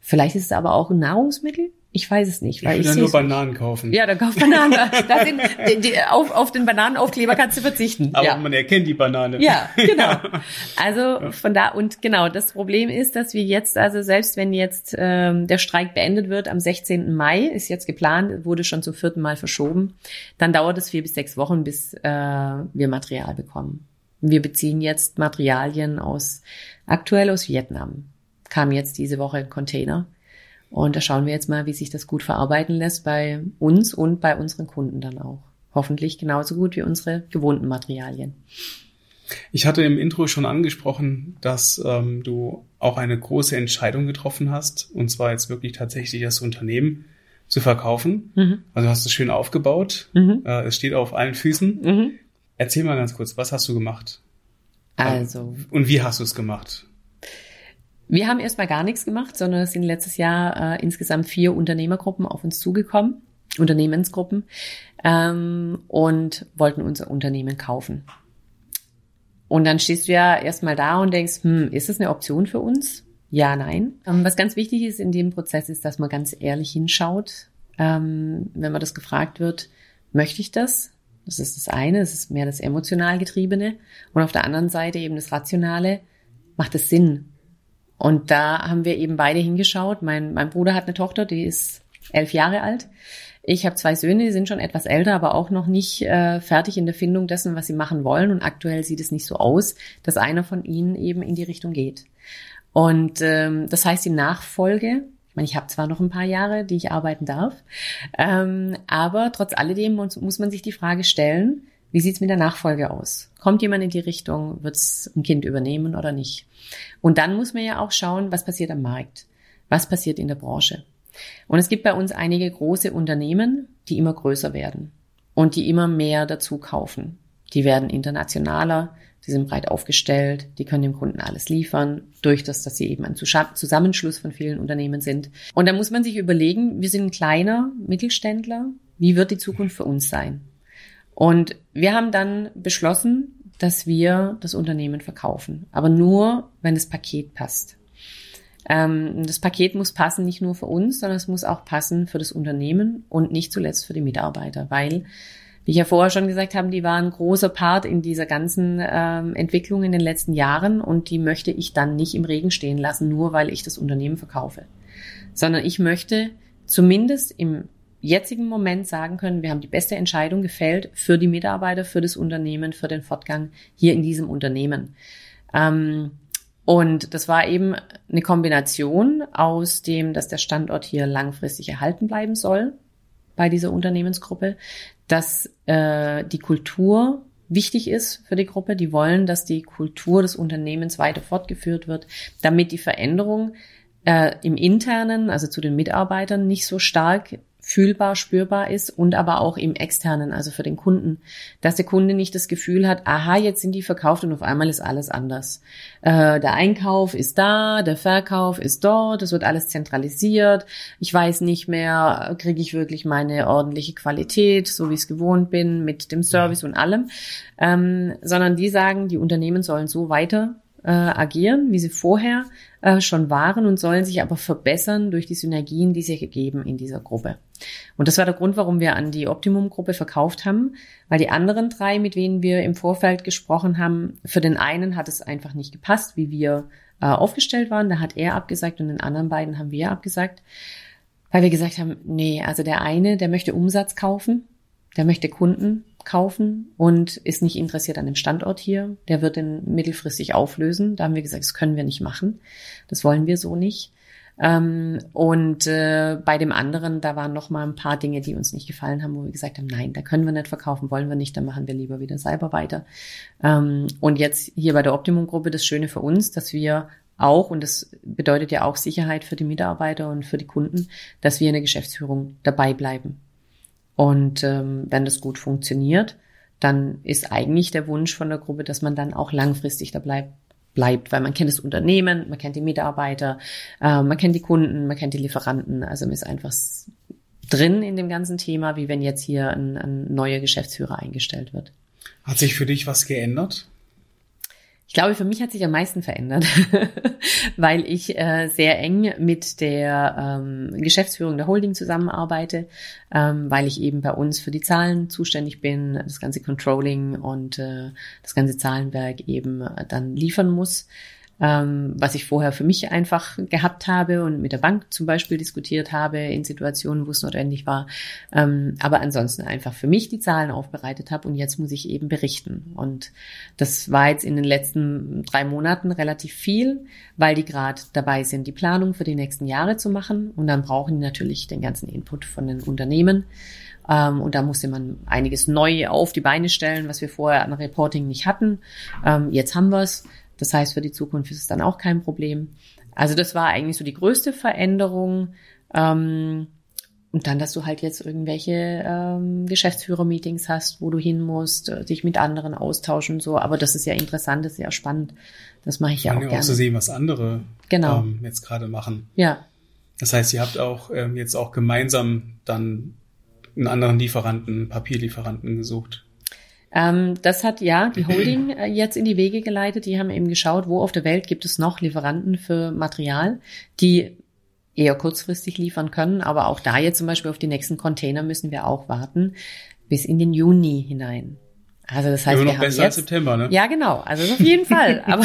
Vielleicht ist es aber auch ein Nahrungsmittel. Ich weiß es nicht. Weil ich will ich nur Bananen kaufen. Ja, dann kauf Bananen. das sind, die, die, auf, auf den Bananenaufkleber kannst du verzichten. Aber ja. man erkennt die Banane. Ja, genau. Also von da und genau, das Problem ist, dass wir jetzt, also selbst wenn jetzt ähm, der Streik beendet wird am 16. Mai, ist jetzt geplant, wurde schon zum vierten Mal verschoben, dann dauert es vier bis sechs Wochen, bis äh, wir Material bekommen. Wir beziehen jetzt Materialien aus aktuell aus Vietnam. Kam jetzt diese Woche ein Container und da schauen wir jetzt mal, wie sich das gut verarbeiten lässt bei uns und bei unseren Kunden dann auch. Hoffentlich genauso gut wie unsere gewohnten Materialien. Ich hatte im Intro schon angesprochen, dass ähm, du auch eine große Entscheidung getroffen hast, und zwar jetzt wirklich tatsächlich das Unternehmen zu verkaufen. Mhm. Also hast du es schön aufgebaut. Mhm. Äh, es steht auf allen Füßen. Mhm. Erzähl mal ganz kurz, was hast du gemacht? Also. Und wie hast du es gemacht? Wir haben erstmal gar nichts gemacht, sondern es sind letztes Jahr äh, insgesamt vier Unternehmergruppen auf uns zugekommen, Unternehmensgruppen, ähm, und wollten unser Unternehmen kaufen. Und dann stehst du ja erstmal da und denkst, hm, ist das eine Option für uns? Ja, nein. Ähm, was ganz wichtig ist in dem Prozess ist, dass man ganz ehrlich hinschaut, ähm, wenn man das gefragt wird, möchte ich das? Das ist das eine, das ist mehr das emotional getriebene. Und auf der anderen Seite eben das Rationale. Macht es Sinn? Und da haben wir eben beide hingeschaut. Mein, mein Bruder hat eine Tochter, die ist elf Jahre alt. Ich habe zwei Söhne, die sind schon etwas älter, aber auch noch nicht äh, fertig in der Findung dessen, was sie machen wollen. Und aktuell sieht es nicht so aus, dass einer von ihnen eben in die Richtung geht. Und ähm, das heißt, die Nachfolge, ich meine, ich habe zwar noch ein paar Jahre, die ich arbeiten darf, ähm, aber trotz alledem muss, muss man sich die Frage stellen, wie sieht's mit der Nachfolge aus? Kommt jemand in die Richtung, wird's ein Kind übernehmen oder nicht? Und dann muss man ja auch schauen, was passiert am Markt, was passiert in der Branche. Und es gibt bei uns einige große Unternehmen, die immer größer werden und die immer mehr dazu kaufen. Die werden internationaler, die sind breit aufgestellt, die können dem Kunden alles liefern, durch das, dass sie eben ein Zusammenschluss von vielen Unternehmen sind. Und da muss man sich überlegen, wir sind ein kleiner Mittelständler, wie wird die Zukunft für uns sein? Und wir haben dann beschlossen, dass wir das Unternehmen verkaufen. Aber nur, wenn das Paket passt. Ähm, das Paket muss passen nicht nur für uns, sondern es muss auch passen für das Unternehmen und nicht zuletzt für die Mitarbeiter, weil wie ich ja vorher schon gesagt habe, die waren ein großer Part in dieser ganzen ähm, Entwicklung in den letzten Jahren und die möchte ich dann nicht im Regen stehen lassen, nur weil ich das Unternehmen verkaufe. Sondern ich möchte zumindest im jetzigen Moment sagen können, wir haben die beste Entscheidung gefällt für die Mitarbeiter, für das Unternehmen, für den Fortgang hier in diesem Unternehmen. Ähm, und das war eben eine Kombination aus dem, dass der Standort hier langfristig erhalten bleiben soll bei dieser Unternehmensgruppe, dass äh, die Kultur wichtig ist für die Gruppe. Die wollen, dass die Kultur des Unternehmens weiter fortgeführt wird, damit die Veränderung äh, im internen, also zu den Mitarbeitern, nicht so stark fühlbar, spürbar ist und aber auch im externen, also für den Kunden, dass der Kunde nicht das Gefühl hat, aha, jetzt sind die verkauft und auf einmal ist alles anders. Äh, der Einkauf ist da, der Verkauf ist dort, es wird alles zentralisiert. Ich weiß nicht mehr, kriege ich wirklich meine ordentliche Qualität, so wie ich es gewohnt bin, mit dem Service und allem, ähm, sondern die sagen, die Unternehmen sollen so weiter äh, agieren, wie sie vorher äh, schon waren und sollen sich aber verbessern durch die Synergien, die sich ergeben in dieser Gruppe. Und das war der Grund, warum wir an die Optimum-Gruppe verkauft haben, weil die anderen drei, mit denen wir im Vorfeld gesprochen haben, für den einen hat es einfach nicht gepasst, wie wir äh, aufgestellt waren. Da hat er abgesagt und den anderen beiden haben wir abgesagt, weil wir gesagt haben, nee, also der eine, der möchte Umsatz kaufen, der möchte Kunden kaufen und ist nicht interessiert an dem Standort hier. Der wird den mittelfristig auflösen. Da haben wir gesagt, das können wir nicht machen. Das wollen wir so nicht. Ähm, und äh, bei dem anderen, da waren noch mal ein paar Dinge, die uns nicht gefallen haben, wo wir gesagt haben, nein, da können wir nicht verkaufen, wollen wir nicht, dann machen wir lieber wieder selber weiter. Ähm, und jetzt hier bei der Optimum-Gruppe das Schöne für uns, dass wir auch, und das bedeutet ja auch Sicherheit für die Mitarbeiter und für die Kunden, dass wir in der Geschäftsführung dabei bleiben. Und ähm, wenn das gut funktioniert, dann ist eigentlich der Wunsch von der Gruppe, dass man dann auch langfristig da bleibt, bleibt, weil man kennt das Unternehmen, man kennt die Mitarbeiter, äh, man kennt die Kunden, man kennt die Lieferanten. Also man ist einfach drin in dem ganzen Thema, wie wenn jetzt hier ein, ein neuer Geschäftsführer eingestellt wird. Hat sich für dich was geändert? Ich glaube, für mich hat sich am meisten verändert, weil ich äh, sehr eng mit der ähm, Geschäftsführung der Holding zusammenarbeite, ähm, weil ich eben bei uns für die Zahlen zuständig bin, das ganze Controlling und äh, das ganze Zahlenwerk eben äh, dann liefern muss ähm, was ich vorher für mich einfach gehabt habe und mit der Bank zum Beispiel diskutiert habe in Situationen, wo es notwendig war. Ähm, aber ansonsten einfach für mich die Zahlen aufbereitet habe und jetzt muss ich eben berichten. Und das war jetzt in den letzten drei Monaten relativ viel, weil die gerade dabei sind, die Planung für die nächsten Jahre zu machen. Und dann brauchen die natürlich den ganzen Input von den Unternehmen. Ähm, und da musste man einiges neu auf die Beine stellen, was wir vorher an Reporting nicht hatten. Ähm, jetzt haben wir es. Das heißt, für die Zukunft ist es dann auch kein Problem. Also das war eigentlich so die größte Veränderung. Ähm, und dann, dass du halt jetzt irgendwelche ähm, Geschäftsführer-Meetings hast, wo du hin musst, äh, dich mit anderen austauschen und so. Aber das ist ja interessant, das ist ja spannend. Das mache ich ja auch gerne. auch zu sehen, was andere genau. ähm, jetzt gerade machen. Ja. Das heißt, ihr habt auch ähm, jetzt auch gemeinsam dann einen anderen Lieferanten, Papierlieferanten gesucht. Ähm, das hat ja die Holding äh, jetzt in die Wege geleitet. Die haben eben geschaut, wo auf der Welt gibt es noch Lieferanten für Material, die eher kurzfristig liefern können. Aber auch da jetzt zum Beispiel auf die nächsten Container müssen wir auch warten bis in den Juni hinein. Also das heißt, Immer noch besser jetzt, als September, ne? Ja, genau. Also auf jeden Fall. Aber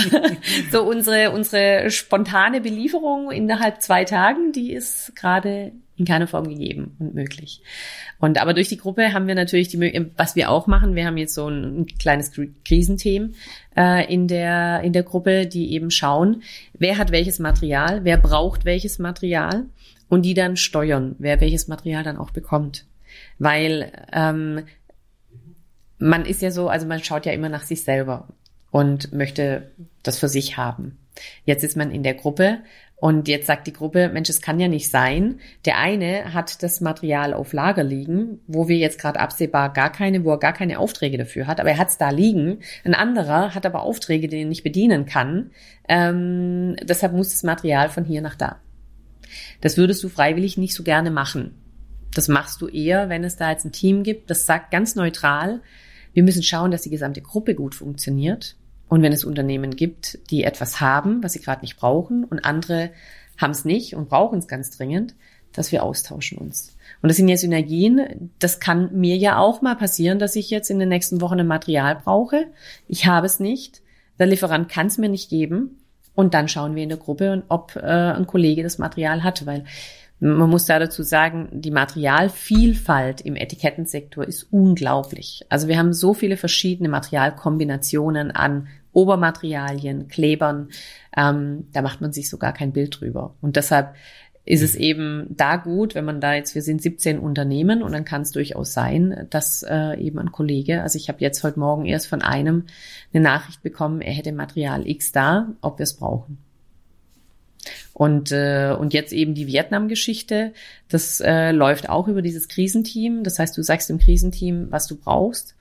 so unsere unsere spontane Belieferung innerhalb zwei Tagen, die ist gerade in keiner Form gegeben und möglich. Und aber durch die Gruppe haben wir natürlich die Möglichkeit, was wir auch machen, wir haben jetzt so ein, ein kleines Krisenteam äh, in der in der Gruppe, die eben schauen, wer hat welches Material, wer braucht welches Material und die dann steuern, wer welches Material dann auch bekommt, weil ähm, man ist ja so, also man schaut ja immer nach sich selber und möchte das für sich haben. Jetzt ist man in der Gruppe und jetzt sagt die Gruppe, Mensch, es kann ja nicht sein. Der eine hat das Material auf Lager liegen, wo wir jetzt gerade absehbar gar keine, wo er gar keine Aufträge dafür hat, aber er hat es da liegen. Ein anderer hat aber Aufträge, die er nicht bedienen kann. Ähm, deshalb muss das Material von hier nach da. Das würdest du freiwillig nicht so gerne machen. Das machst du eher, wenn es da jetzt ein Team gibt, das sagt ganz neutral, wir müssen schauen, dass die gesamte Gruppe gut funktioniert. Und wenn es Unternehmen gibt, die etwas haben, was sie gerade nicht brauchen, und andere haben es nicht und brauchen es ganz dringend, dass wir austauschen uns. Und das sind ja Synergien. Das kann mir ja auch mal passieren, dass ich jetzt in den nächsten Wochen ein Material brauche. Ich habe es nicht. Der Lieferant kann es mir nicht geben. Und dann schauen wir in der Gruppe, ob äh, ein Kollege das Material hat, weil man muss da dazu sagen, die Materialvielfalt im Etikettensektor ist unglaublich. Also wir haben so viele verschiedene Materialkombinationen an Obermaterialien, Klebern, ähm, da macht man sich sogar kein Bild drüber. Und deshalb ist es eben da gut, wenn man da jetzt, wir sind 17 Unternehmen und dann kann es durchaus sein, dass äh, eben ein Kollege, also ich habe jetzt heute Morgen erst von einem eine Nachricht bekommen, er hätte Material X da, ob wir es brauchen. Und, äh, und jetzt eben die Vietnam-Geschichte, das äh, läuft auch über dieses Krisenteam. Das heißt, du sagst dem Krisenteam, was du brauchst.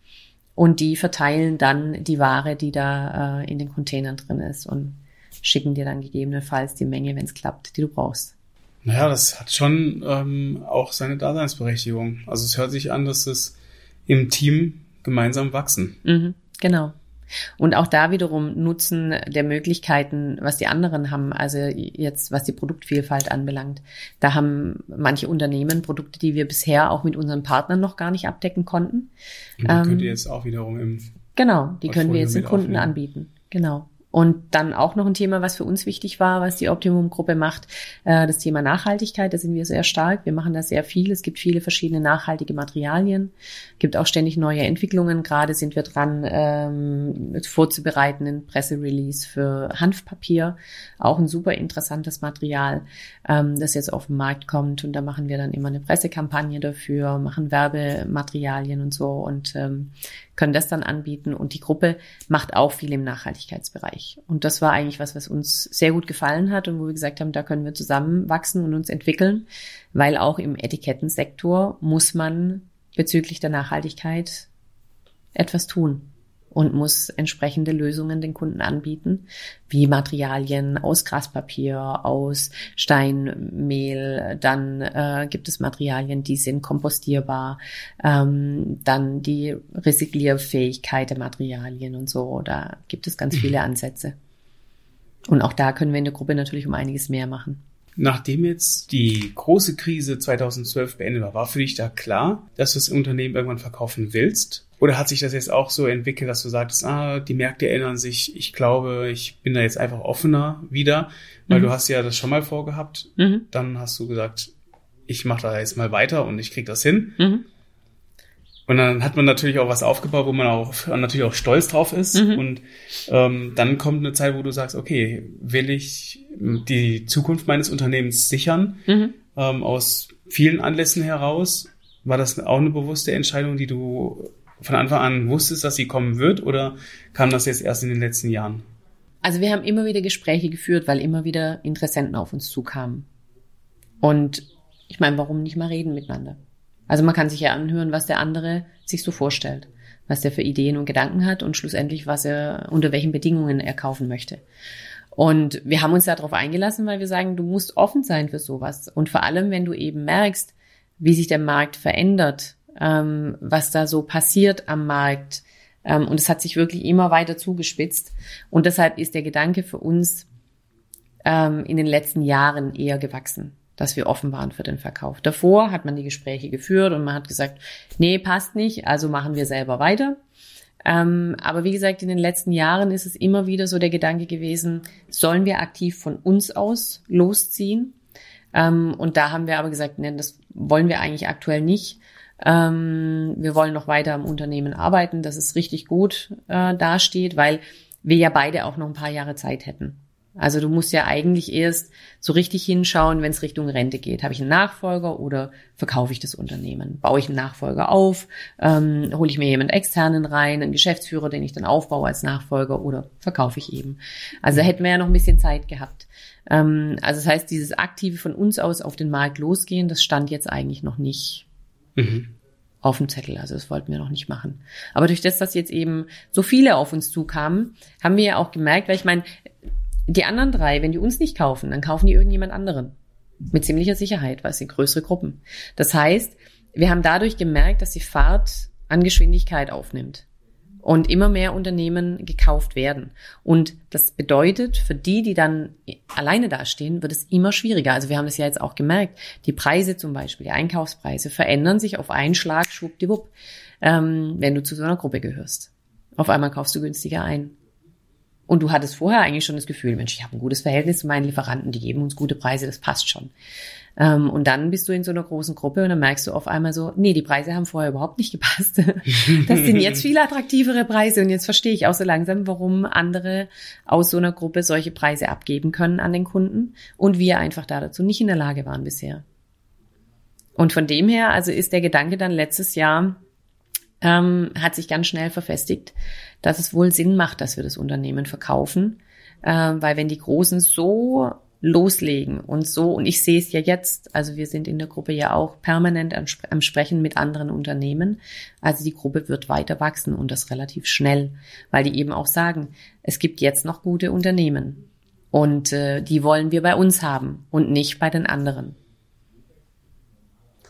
Und die verteilen dann die Ware, die da äh, in den Containern drin ist und schicken dir dann gegebenenfalls die Menge, wenn es klappt, die du brauchst. Naja, das hat schon ähm, auch seine Daseinsberechtigung. Also es hört sich an, dass es im Team gemeinsam wachsen. Mhm, genau. Und auch da wiederum Nutzen der Möglichkeiten, was die anderen haben, also jetzt was die Produktvielfalt anbelangt. Da haben manche Unternehmen Produkte, die wir bisher auch mit unseren Partnern noch gar nicht abdecken konnten. Und die ähm, könnt ihr jetzt auch wiederum im Genau, die können wir jetzt den Kunden aufnehmen. anbieten. Genau. Und dann auch noch ein Thema, was für uns wichtig war, was die Optimum-Gruppe macht, äh, das Thema Nachhaltigkeit. Da sind wir sehr stark. Wir machen da sehr viel. Es gibt viele verschiedene nachhaltige Materialien. Es gibt auch ständig neue Entwicklungen. Gerade sind wir dran, ähm, vorzubereiten, ein Presserelease für Hanfpapier. Auch ein super interessantes Material, ähm, das jetzt auf den Markt kommt. Und da machen wir dann immer eine Pressekampagne dafür, machen Werbematerialien und so und ähm, können das dann anbieten und die Gruppe macht auch viel im Nachhaltigkeitsbereich. Und das war eigentlich was, was uns sehr gut gefallen hat und wo wir gesagt haben, da können wir zusammenwachsen und uns entwickeln, weil auch im Etikettensektor muss man bezüglich der Nachhaltigkeit etwas tun und muss entsprechende Lösungen den Kunden anbieten, wie Materialien aus Graspapier, aus Steinmehl. Dann äh, gibt es Materialien, die sind kompostierbar. Ähm, dann die Recyclierfähigkeit der Materialien und so. Da gibt es ganz viele Ansätze. Und auch da können wir in der Gruppe natürlich um einiges mehr machen. Nachdem jetzt die große Krise 2012 beendet war, war für dich da klar, dass du das Unternehmen irgendwann verkaufen willst? Oder hat sich das jetzt auch so entwickelt, dass du sagtest, ah, die Märkte ändern sich, ich glaube, ich bin da jetzt einfach offener wieder, weil mhm. du hast ja das schon mal vorgehabt. Mhm. Dann hast du gesagt, ich mache da jetzt mal weiter und ich krieg das hin. Mhm. Und dann hat man natürlich auch was aufgebaut, wo man auch natürlich auch stolz drauf ist. Mhm. Und ähm, dann kommt eine Zeit, wo du sagst, okay, will ich die Zukunft meines Unternehmens sichern, mhm. ähm, aus vielen Anlässen heraus. War das auch eine bewusste Entscheidung, die du von Anfang an wusstest, dass sie kommen wird, oder kam das jetzt erst in den letzten Jahren? Also wir haben immer wieder Gespräche geführt, weil immer wieder Interessenten auf uns zukamen. Und ich meine, warum nicht mal reden miteinander? Also man kann sich ja anhören, was der andere sich so vorstellt, was der für Ideen und Gedanken hat und schlussendlich, was er, unter welchen Bedingungen er kaufen möchte. Und wir haben uns darauf eingelassen, weil wir sagen, du musst offen sein für sowas. Und vor allem, wenn du eben merkst, wie sich der Markt verändert, ähm, was da so passiert am Markt. Ähm, und es hat sich wirklich immer weiter zugespitzt. Und deshalb ist der Gedanke für uns ähm, in den letzten Jahren eher gewachsen, dass wir offen waren für den Verkauf. Davor hat man die Gespräche geführt und man hat gesagt, nee, passt nicht, also machen wir selber weiter. Ähm, aber wie gesagt, in den letzten Jahren ist es immer wieder so der Gedanke gewesen, sollen wir aktiv von uns aus losziehen? Ähm, und da haben wir aber gesagt, nein, das wollen wir eigentlich aktuell nicht. Ähm, wir wollen noch weiter am Unternehmen arbeiten, dass es richtig gut äh, dasteht, weil wir ja beide auch noch ein paar Jahre Zeit hätten. Also du musst ja eigentlich erst so richtig hinschauen, wenn es Richtung Rente geht. Habe ich einen Nachfolger oder verkaufe ich das Unternehmen? Baue ich einen Nachfolger auf? Ähm, hole ich mir jemand externen rein, einen Geschäftsführer, den ich dann aufbaue als Nachfolger oder verkaufe ich eben? Also da hätten wir ja noch ein bisschen Zeit gehabt. Ähm, also das heißt, dieses aktive von uns aus auf den Markt losgehen, das stand jetzt eigentlich noch nicht mhm. auf dem Zettel. Also das wollten wir noch nicht machen. Aber durch das, dass jetzt eben so viele auf uns zukamen, haben wir ja auch gemerkt, weil ich meine, die anderen drei, wenn die uns nicht kaufen, dann kaufen die irgendjemand anderen. Mit ziemlicher Sicherheit, weil es sind größere Gruppen. Das heißt, wir haben dadurch gemerkt, dass die Fahrt an Geschwindigkeit aufnimmt und immer mehr Unternehmen gekauft werden. Und das bedeutet, für die, die dann alleine dastehen, wird es immer schwieriger. Also wir haben es ja jetzt auch gemerkt, die Preise zum Beispiel, die Einkaufspreise verändern sich auf einen Schlag, schwuppdiwupp, ähm, wenn du zu so einer Gruppe gehörst. Auf einmal kaufst du günstiger ein. Und du hattest vorher eigentlich schon das Gefühl, Mensch, ich habe ein gutes Verhältnis zu meinen Lieferanten, die geben uns gute Preise, das passt schon. Ähm, und dann bist du in so einer großen Gruppe und dann merkst du auf einmal so, nee, die Preise haben vorher überhaupt nicht gepasst. das sind jetzt viel attraktivere Preise und jetzt verstehe ich auch so langsam, warum andere aus so einer Gruppe solche Preise abgeben können an den Kunden und wir einfach da dazu nicht in der Lage waren bisher. Und von dem her, also ist der Gedanke dann letztes Jahr, ähm, hat sich ganz schnell verfestigt, dass es wohl Sinn macht, dass wir das Unternehmen verkaufen. Äh, weil wenn die Großen so loslegen und so, und ich sehe es ja jetzt, also wir sind in der Gruppe ja auch permanent am, am Sprechen mit anderen Unternehmen. Also die Gruppe wird weiter wachsen und das relativ schnell, weil die eben auch sagen, es gibt jetzt noch gute Unternehmen. Und äh, die wollen wir bei uns haben und nicht bei den anderen.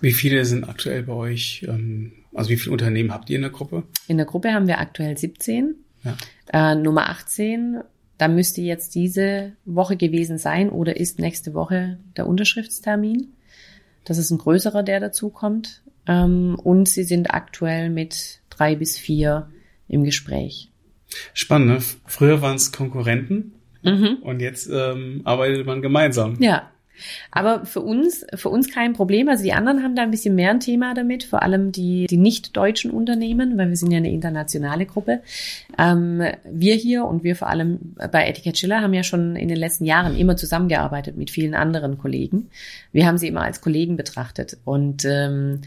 Wie viele sind aktuell bei euch ähm, also wie viele Unternehmen habt ihr in der Gruppe? In der Gruppe haben wir aktuell 17. Ja. Äh, Nummer 18, da müsste jetzt diese Woche gewesen sein oder ist nächste Woche der Unterschriftstermin. Das ist ein größerer, der dazu kommt. Ähm, und sie sind aktuell mit drei bis vier im Gespräch. Spannend. Ne? Früher waren es Konkurrenten mhm. und jetzt ähm, arbeitet man gemeinsam. Ja, aber für uns, für uns kein Problem. Also die anderen haben da ein bisschen mehr ein Thema damit, vor allem die, die nicht deutschen Unternehmen, weil wir sind ja eine internationale Gruppe. Ähm, wir hier und wir vor allem bei Etiquette Schiller haben ja schon in den letzten Jahren immer zusammengearbeitet mit vielen anderen Kollegen. Wir haben sie immer als Kollegen betrachtet und ähm,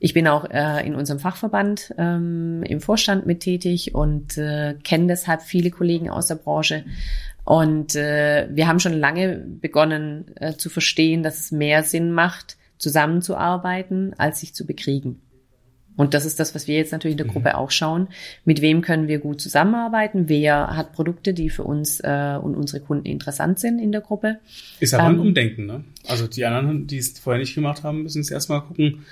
Ich bin auch äh, in unserem Fachverband ähm, im Vorstand mit tätig und äh, kenne deshalb viele Kollegen aus der Branche. Und äh, wir haben schon lange begonnen äh, zu verstehen, dass es mehr Sinn macht, zusammenzuarbeiten, als sich zu bekriegen. Und das ist das, was wir jetzt natürlich in der Gruppe mhm. auch schauen. Mit wem können wir gut zusammenarbeiten? Wer hat Produkte, die für uns äh, und unsere Kunden interessant sind in der Gruppe? Ist aber ähm, ein Umdenken, ne? Also die anderen, die es vorher nicht gemacht haben, müssen es erstmal gucken,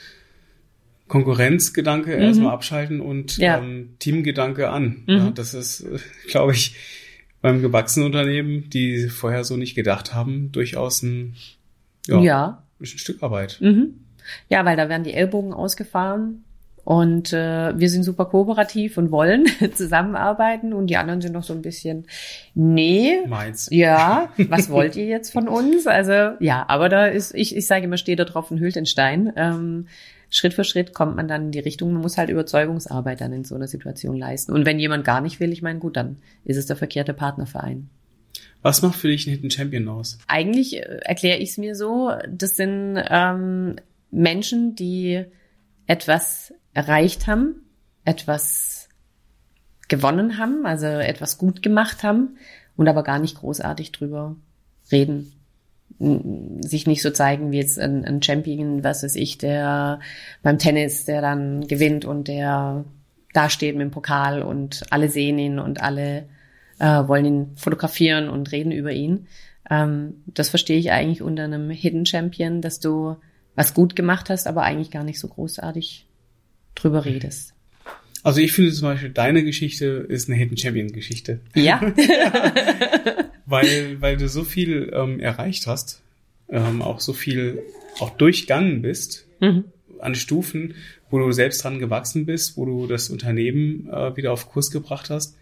Konkurrenzgedanke mhm. erstmal abschalten und ja. ähm, Teamgedanke an. Mhm. Ja, das ist, äh, glaube ich, beim gewachsenen Unternehmen, die vorher so nicht gedacht haben, durchaus ein, ja, ja. ein Stück Arbeit. Mhm. Ja, weil da werden die Ellbogen ausgefahren und äh, wir sind super kooperativ und wollen zusammenarbeiten und die anderen sind noch so ein bisschen, nee, Meins. ja, was wollt ihr jetzt von uns? Also ja, aber da ist, ich, ich sage immer, steht da drauf und hüllt den Stein. Ähm, Schritt für Schritt kommt man dann in die Richtung, man muss halt Überzeugungsarbeit dann in so einer Situation leisten. Und wenn jemand gar nicht will, ich meine, gut, dann ist es der verkehrte Partnerverein. Was macht für dich einen Hidden Champion aus? Eigentlich äh, erkläre ich es mir so, das sind ähm, Menschen, die etwas erreicht haben, etwas gewonnen haben, also etwas gut gemacht haben und aber gar nicht großartig drüber reden sich nicht so zeigen wie jetzt ein, ein Champion, was weiß ich, der beim Tennis, der dann gewinnt und der da steht mit dem Pokal und alle sehen ihn und alle äh, wollen ihn fotografieren und reden über ihn. Ähm, das verstehe ich eigentlich unter einem Hidden Champion, dass du was gut gemacht hast, aber eigentlich gar nicht so großartig drüber redest. Also ich finde zum Beispiel, deine Geschichte ist eine Hidden Champion Geschichte. Ja. weil, weil du so viel ähm, erreicht hast, ähm, auch so viel auch durchgangen bist mhm. an Stufen, wo du selbst dran gewachsen bist, wo du das Unternehmen äh, wieder auf Kurs gebracht hast.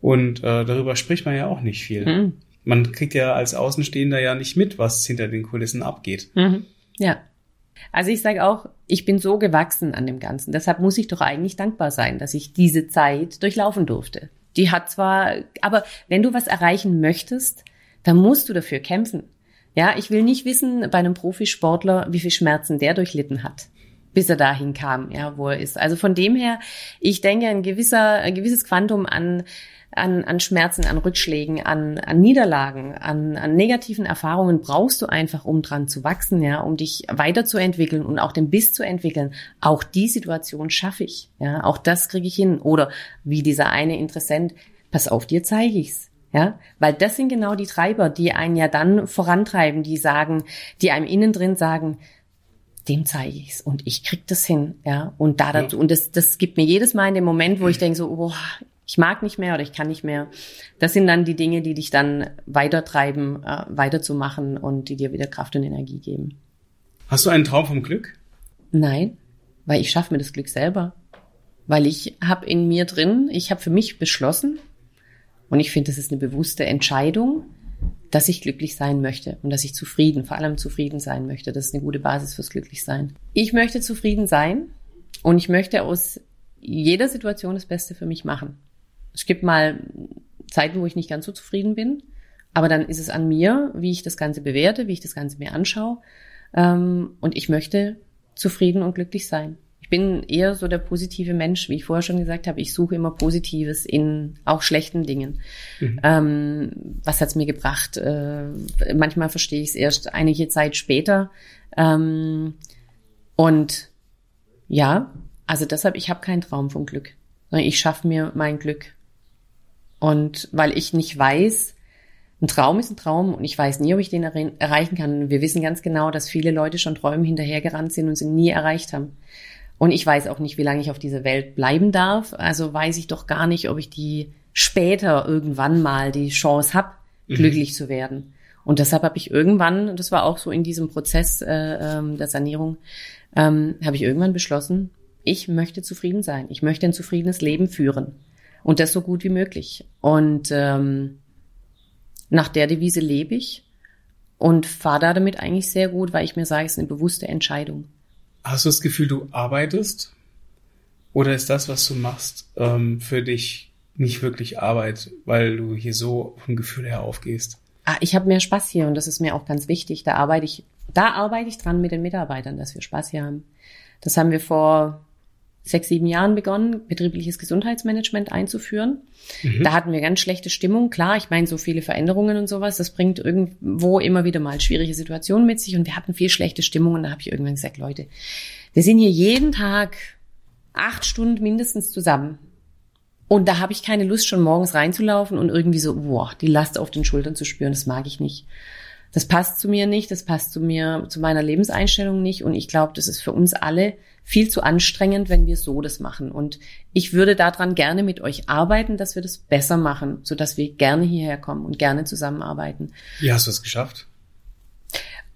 Und äh, darüber spricht man ja auch nicht viel. Mhm. Man kriegt ja als Außenstehender ja nicht mit, was hinter den Kulissen abgeht. Mhm. Ja. Also ich sage auch, ich bin so gewachsen an dem Ganzen. Deshalb muss ich doch eigentlich dankbar sein, dass ich diese Zeit durchlaufen durfte. Die hat zwar, aber wenn du was erreichen möchtest, dann musst du dafür kämpfen. Ja, ich will nicht wissen bei einem Profisportler, wie viel Schmerzen der durchlitten hat, bis er dahin kam, ja, wo er ist. Also von dem her, ich denke, ein gewisser, ein gewisses Quantum an an, an Schmerzen, an Rückschlägen, an, an Niederlagen, an, an negativen Erfahrungen brauchst du einfach, um dran zu wachsen, ja, um dich weiterzuentwickeln und auch den Biss zu entwickeln. Auch die Situation schaffe ich, ja, auch das kriege ich hin. Oder wie dieser eine Interessent, pass auf, dir zeige ich's. Ja, weil das sind genau die Treiber, die einen ja dann vorantreiben, die sagen, die einem innen drin sagen, dem zeige ich's und ich krieg das hin, ja. Und da dazu, und das, das gibt mir jedes Mal in dem Moment, wo ich denke so, oh, ich mag nicht mehr oder ich kann nicht mehr. Das sind dann die Dinge, die dich dann weitertreiben, äh, weiterzumachen und die dir wieder Kraft und Energie geben. Hast du einen Traum vom Glück? Nein, weil ich schaffe mir das Glück selber. Weil ich habe in mir drin, ich habe für mich beschlossen und ich finde, das ist eine bewusste Entscheidung, dass ich glücklich sein möchte und dass ich zufrieden, vor allem zufrieden sein möchte. Das ist eine gute Basis fürs Glücklichsein. Ich möchte zufrieden sein und ich möchte aus jeder Situation das Beste für mich machen. Es gibt mal Zeiten, wo ich nicht ganz so zufrieden bin, aber dann ist es an mir, wie ich das Ganze bewerte, wie ich das Ganze mir anschaue. Ähm, und ich möchte zufrieden und glücklich sein. Ich bin eher so der positive Mensch, wie ich vorher schon gesagt habe. Ich suche immer Positives in auch schlechten Dingen. Mhm. Ähm, was hat's mir gebracht? Äh, manchmal verstehe ich es erst einige Zeit später. Ähm, und ja, also deshalb, ich habe keinen Traum vom Glück. Ich schaffe mir mein Glück. Und weil ich nicht weiß, ein Traum ist ein Traum und ich weiß nie, ob ich den erreichen kann. Wir wissen ganz genau, dass viele Leute schon Träumen hinterhergerannt sind und sie nie erreicht haben. Und ich weiß auch nicht, wie lange ich auf dieser Welt bleiben darf. Also weiß ich doch gar nicht, ob ich die später irgendwann mal die Chance habe, mhm. glücklich zu werden. Und deshalb habe ich irgendwann, das war auch so in diesem Prozess äh, ähm, der Sanierung, ähm, habe ich irgendwann beschlossen, ich möchte zufrieden sein. Ich möchte ein zufriedenes Leben führen. Und das so gut wie möglich. Und ähm, nach der Devise lebe ich und fahre da damit eigentlich sehr gut, weil ich mir sage, es ist eine bewusste Entscheidung. Hast du das Gefühl, du arbeitest? Oder ist das, was du machst, ähm, für dich nicht wirklich Arbeit, weil du hier so vom Gefühl her aufgehst? Ah, ich habe mehr Spaß hier und das ist mir auch ganz wichtig. Da arbeite ich da arbeite ich dran mit den Mitarbeitern, dass wir Spaß hier haben. Das haben wir vor sechs, sieben Jahren begonnen, betriebliches Gesundheitsmanagement einzuführen. Mhm. Da hatten wir ganz schlechte Stimmung. Klar, ich meine, so viele Veränderungen und sowas, das bringt irgendwo immer wieder mal schwierige Situationen mit sich und wir hatten viel schlechte Stimmung und da habe ich irgendwann gesagt, Leute, wir sind hier jeden Tag acht Stunden mindestens zusammen. Und da habe ich keine Lust, schon morgens reinzulaufen und irgendwie so, boah, die Last auf den Schultern zu spüren, das mag ich nicht. Das passt zu mir nicht, das passt zu mir, zu meiner Lebenseinstellung nicht. Und ich glaube, das ist für uns alle viel zu anstrengend, wenn wir so das machen. Und ich würde daran gerne mit euch arbeiten, dass wir das besser machen, sodass wir gerne hierher kommen und gerne zusammenarbeiten. Wie hast du es geschafft?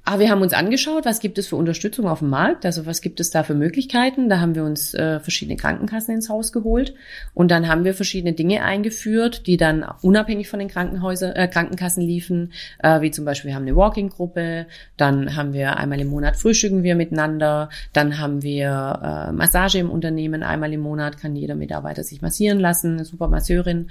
Aber wir haben uns angeschaut, was gibt es für Unterstützung auf dem Markt, also was gibt es da für Möglichkeiten. Da haben wir uns äh, verschiedene Krankenkassen ins Haus geholt. Und dann haben wir verschiedene Dinge eingeführt, die dann unabhängig von den Krankenhäusern, äh, Krankenkassen liefen, äh, wie zum Beispiel wir haben eine Walking-Gruppe, dann haben wir einmal im Monat frühstücken wir miteinander, dann haben wir äh, Massage im Unternehmen, einmal im Monat. Kann jeder Mitarbeiter sich massieren lassen, eine super Masseurin.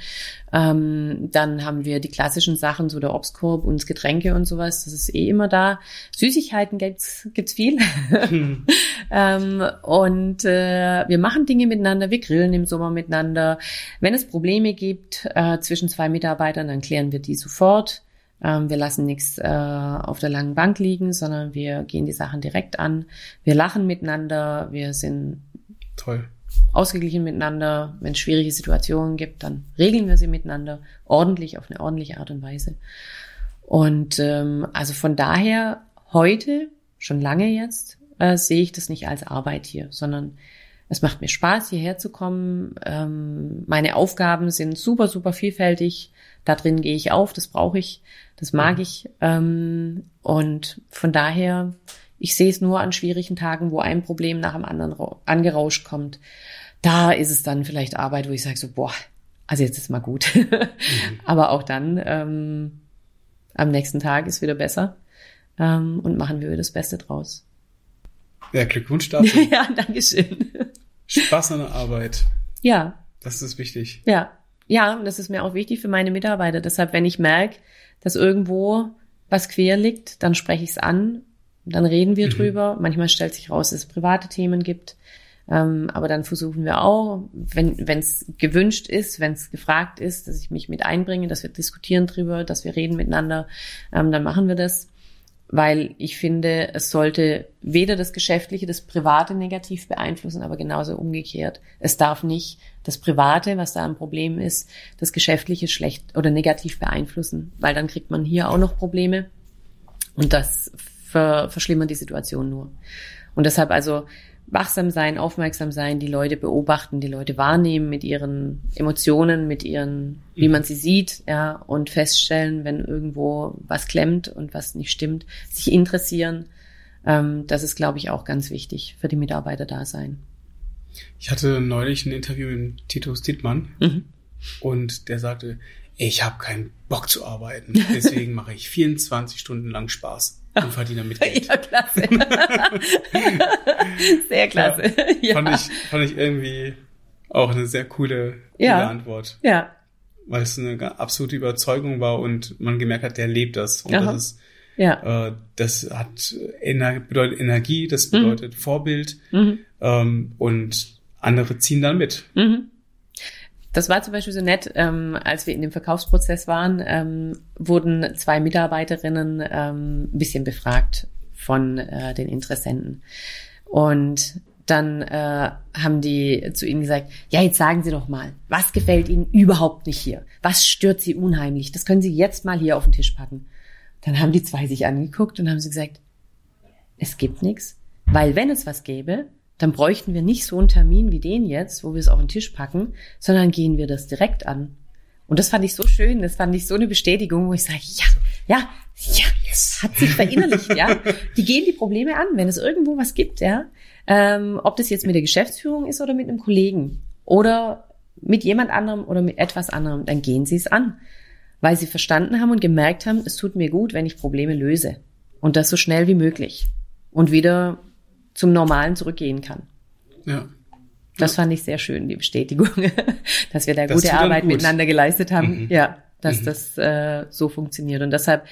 Ähm, dann haben wir die klassischen Sachen, so der Obstkorb und Getränke und sowas, das ist eh immer da. Süßigkeiten gibt's gibt's viel. Hm. ähm, und äh, wir machen Dinge miteinander, wir grillen im Sommer miteinander. Wenn es Probleme gibt äh, zwischen zwei Mitarbeitern, dann klären wir die sofort. Ähm, wir lassen nichts äh, auf der langen Bank liegen, sondern wir gehen die Sachen direkt an. Wir lachen miteinander, wir sind toll ausgeglichen miteinander. Wenn es schwierige Situationen gibt, dann regeln wir sie miteinander ordentlich, auf eine ordentliche Art und Weise. Und ähm, also von daher heute, schon lange jetzt, äh, sehe ich das nicht als Arbeit hier, sondern es macht mir Spaß, hierher zu kommen. Ähm, meine Aufgaben sind super, super vielfältig. Da drin gehe ich auf, das brauche ich, das mag ich. Ähm, und von daher, ich sehe es nur an schwierigen Tagen, wo ein Problem nach dem anderen angerauscht kommt. Da ist es dann vielleicht Arbeit, wo ich sage so, boah, also jetzt ist mal gut. mhm. Aber auch dann ähm, am nächsten Tag ist wieder besser ähm, und machen wir das Beste draus. Ja, Glückwunsch dazu. ja, Dankeschön. Spaß an der Arbeit. Ja. Das ist wichtig. Ja. Ja, und das ist mir auch wichtig für meine Mitarbeiter. Deshalb, wenn ich merke, dass irgendwo was quer liegt, dann spreche ich es an, dann reden wir mhm. drüber. Manchmal stellt sich raus, dass es private Themen gibt. Ähm, aber dann versuchen wir auch, wenn es gewünscht ist, wenn es gefragt ist, dass ich mich mit einbringe, dass wir diskutieren drüber, dass wir reden miteinander, ähm, dann machen wir das weil ich finde, es sollte weder das Geschäftliche, das Private negativ beeinflussen, aber genauso umgekehrt. Es darf nicht das Private, was da ein Problem ist, das Geschäftliche schlecht oder negativ beeinflussen, weil dann kriegt man hier auch noch Probleme und das ver verschlimmert die Situation nur. Und deshalb also wachsam sein, aufmerksam sein, die Leute beobachten, die Leute wahrnehmen mit ihren Emotionen, mit ihren, wie man sie sieht, ja, und feststellen, wenn irgendwo was klemmt und was nicht stimmt, sich interessieren. Ähm, das ist, glaube ich, auch ganz wichtig für die Mitarbeiter da sein. Ich hatte neulich ein Interview mit Titus Dittmann mhm. und der sagte, ich habe keinen Bock zu arbeiten, deswegen mache ich 24 Stunden lang Spaß und verdiene damit Geld. Ja, klasse. sehr klasse. Ja, Fand, ich, fand ich irgendwie auch eine sehr coole, ja. Antwort. Ja. Weil es eine absolute Überzeugung war und man gemerkt hat, der lebt das. Und Aha. das ist, ja. äh, das hat Ener bedeutet Energie, das bedeutet mhm. Vorbild mhm. Ähm, und andere ziehen dann mit. Mhm. Das war zum Beispiel so nett, ähm, als wir in dem Verkaufsprozess waren, ähm, wurden zwei Mitarbeiterinnen ähm, ein bisschen befragt von äh, den Interessenten. Und dann äh, haben die zu ihnen gesagt, ja, jetzt sagen Sie doch mal, was gefällt Ihnen überhaupt nicht hier? Was stört Sie unheimlich? Das können Sie jetzt mal hier auf den Tisch packen. Dann haben die zwei sich angeguckt und haben sie gesagt, es gibt nichts, weil wenn es was gäbe, dann bräuchten wir nicht so einen Termin wie den jetzt, wo wir es auf den Tisch packen, sondern gehen wir das direkt an. Und das fand ich so schön, das fand ich so eine Bestätigung, wo ich sage, ja, ja, ja, yes. hat sich verinnerlicht, ja. Die gehen die Probleme an, wenn es irgendwo was gibt, ja. Ähm, ob das jetzt mit der Geschäftsführung ist oder mit einem Kollegen oder mit jemand anderem oder mit etwas anderem, dann gehen sie es an. Weil sie verstanden haben und gemerkt haben, es tut mir gut, wenn ich Probleme löse. Und das so schnell wie möglich. Und wieder zum Normalen zurückgehen kann. Ja. Das ja. fand ich sehr schön, die Bestätigung, dass wir da das gute Arbeit gut. miteinander geleistet haben. Mhm. Ja, dass mhm. das äh, so funktioniert. Und deshalb,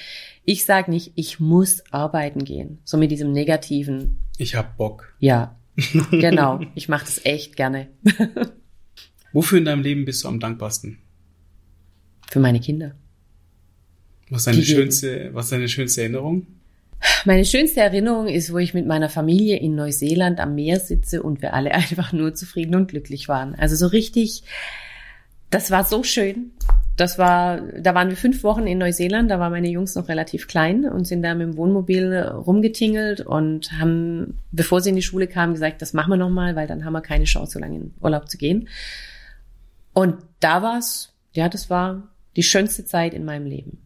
Ich sage nicht, ich muss arbeiten gehen. So mit diesem negativen. Ich hab Bock. Ja, genau. Ich mache das echt gerne. Wofür in deinem Leben bist du am dankbarsten? Für meine Kinder. Was ist deine Die geben. schönste, was ist deine schönste Erinnerung? Meine schönste Erinnerung ist, wo ich mit meiner Familie in Neuseeland am Meer sitze und wir alle einfach nur zufrieden und glücklich waren. Also so richtig, das war so schön. Das war, da waren wir fünf Wochen in Neuseeland, da waren meine Jungs noch relativ klein und sind da mit dem Wohnmobil rumgetingelt und haben, bevor sie in die Schule kamen, gesagt, das machen wir nochmal, weil dann haben wir keine Chance, so lange in Urlaub zu gehen. Und da war's, ja, das war die schönste Zeit in meinem Leben.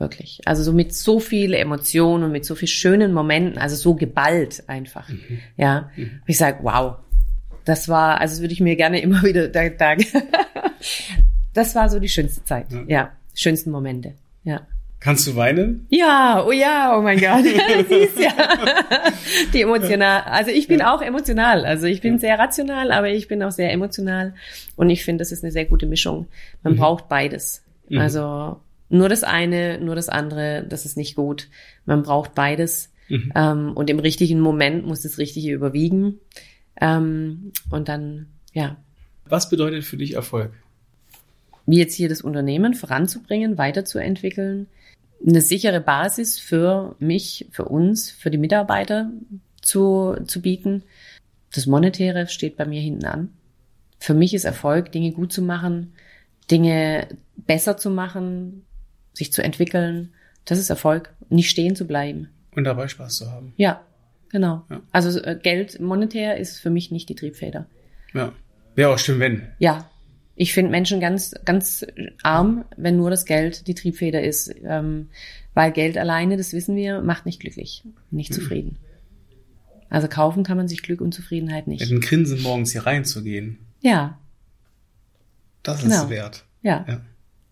Wirklich. Also so mit so viel Emotionen und mit so viel schönen Momenten, also so geballt einfach. Ja. Und ich sage, wow. Das war, also das würde ich mir gerne immer wieder, da, da, das war so die schönste Zeit. Ja. Ja. Schönsten Momente. Ja. Kannst du weinen? Ja, oh ja, oh mein Gott. Siehst ja. Die emotional. Also ich bin auch emotional. Also ich bin sehr rational, aber ich bin auch sehr emotional. Und ich finde, das ist eine sehr gute Mischung. Man braucht beides. Mhm. Also nur das eine, nur das andere, das ist nicht gut. Man braucht beides. Mhm. Ähm, und im richtigen Moment muss das Richtige überwiegen. Ähm, und dann, ja, Was bedeutet für dich Erfolg? wie jetzt hier das Unternehmen voranzubringen, weiterzuentwickeln, eine sichere Basis für mich, für uns, für die Mitarbeiter zu, zu bieten. Das Monetäre steht bei mir hinten an. Für mich ist Erfolg, Dinge gut zu machen, Dinge besser zu machen, sich zu entwickeln. Das ist Erfolg, nicht stehen zu bleiben. Und dabei Spaß zu haben. Ja, genau. Ja. Also äh, Geld monetär ist für mich nicht die Triebfeder. Ja. Wäre auch schön, wenn. Ja, ich finde Menschen ganz, ganz arm, wenn nur das Geld die Triebfeder ist. Ähm, weil Geld alleine, das wissen wir, macht nicht glücklich, nicht zufrieden. Also kaufen kann man sich Glück und Zufriedenheit Mit nicht. einem Grinsen morgens hier reinzugehen. Ja, Das Genau. ist wert. ja. Ja.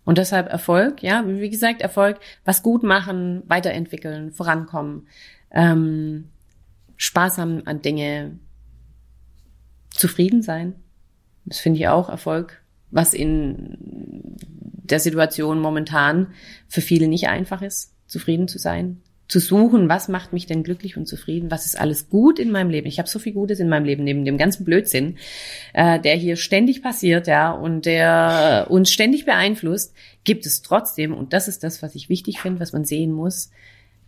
Und deshalb Erfolg, ja, wie gesagt, Erfolg, was gut machen, weiterentwickeln, vorankommen, ähm, Spaß haben an Dinge, zufrieden sein. Das finde ich auch Erfolg, was in der Situation momentan für viele nicht einfach ist, zufrieden zu sein. Zu suchen, was macht mich denn glücklich und zufrieden? Was ist alles gut in meinem Leben? Ich habe so viel Gutes in meinem Leben, neben dem ganzen Blödsinn, äh, der hier ständig passiert, ja, und der uns ständig beeinflusst, gibt es trotzdem, und das ist das, was ich wichtig finde, was man sehen muss,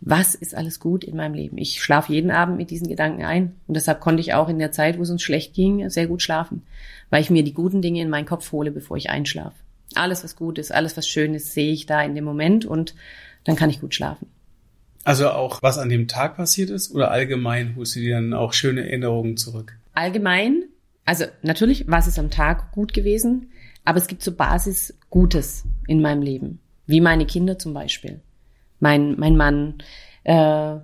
was ist alles gut in meinem Leben? Ich schlafe jeden Abend mit diesen Gedanken ein. Und deshalb konnte ich auch in der Zeit, wo es uns schlecht ging, sehr gut schlafen. Weil ich mir die guten Dinge in meinen Kopf hole, bevor ich einschlafe. Alles, was gut ist, alles, was schön ist, sehe ich da in dem Moment und dann kann ich gut schlafen. Also auch, was an dem Tag passiert ist oder allgemein holst du dir dann auch schöne Erinnerungen zurück? Allgemein, also natürlich, was ist am Tag gut gewesen, aber es gibt so Basis Gutes in meinem Leben. Wie meine Kinder zum Beispiel. Mein, mein Mann, äh,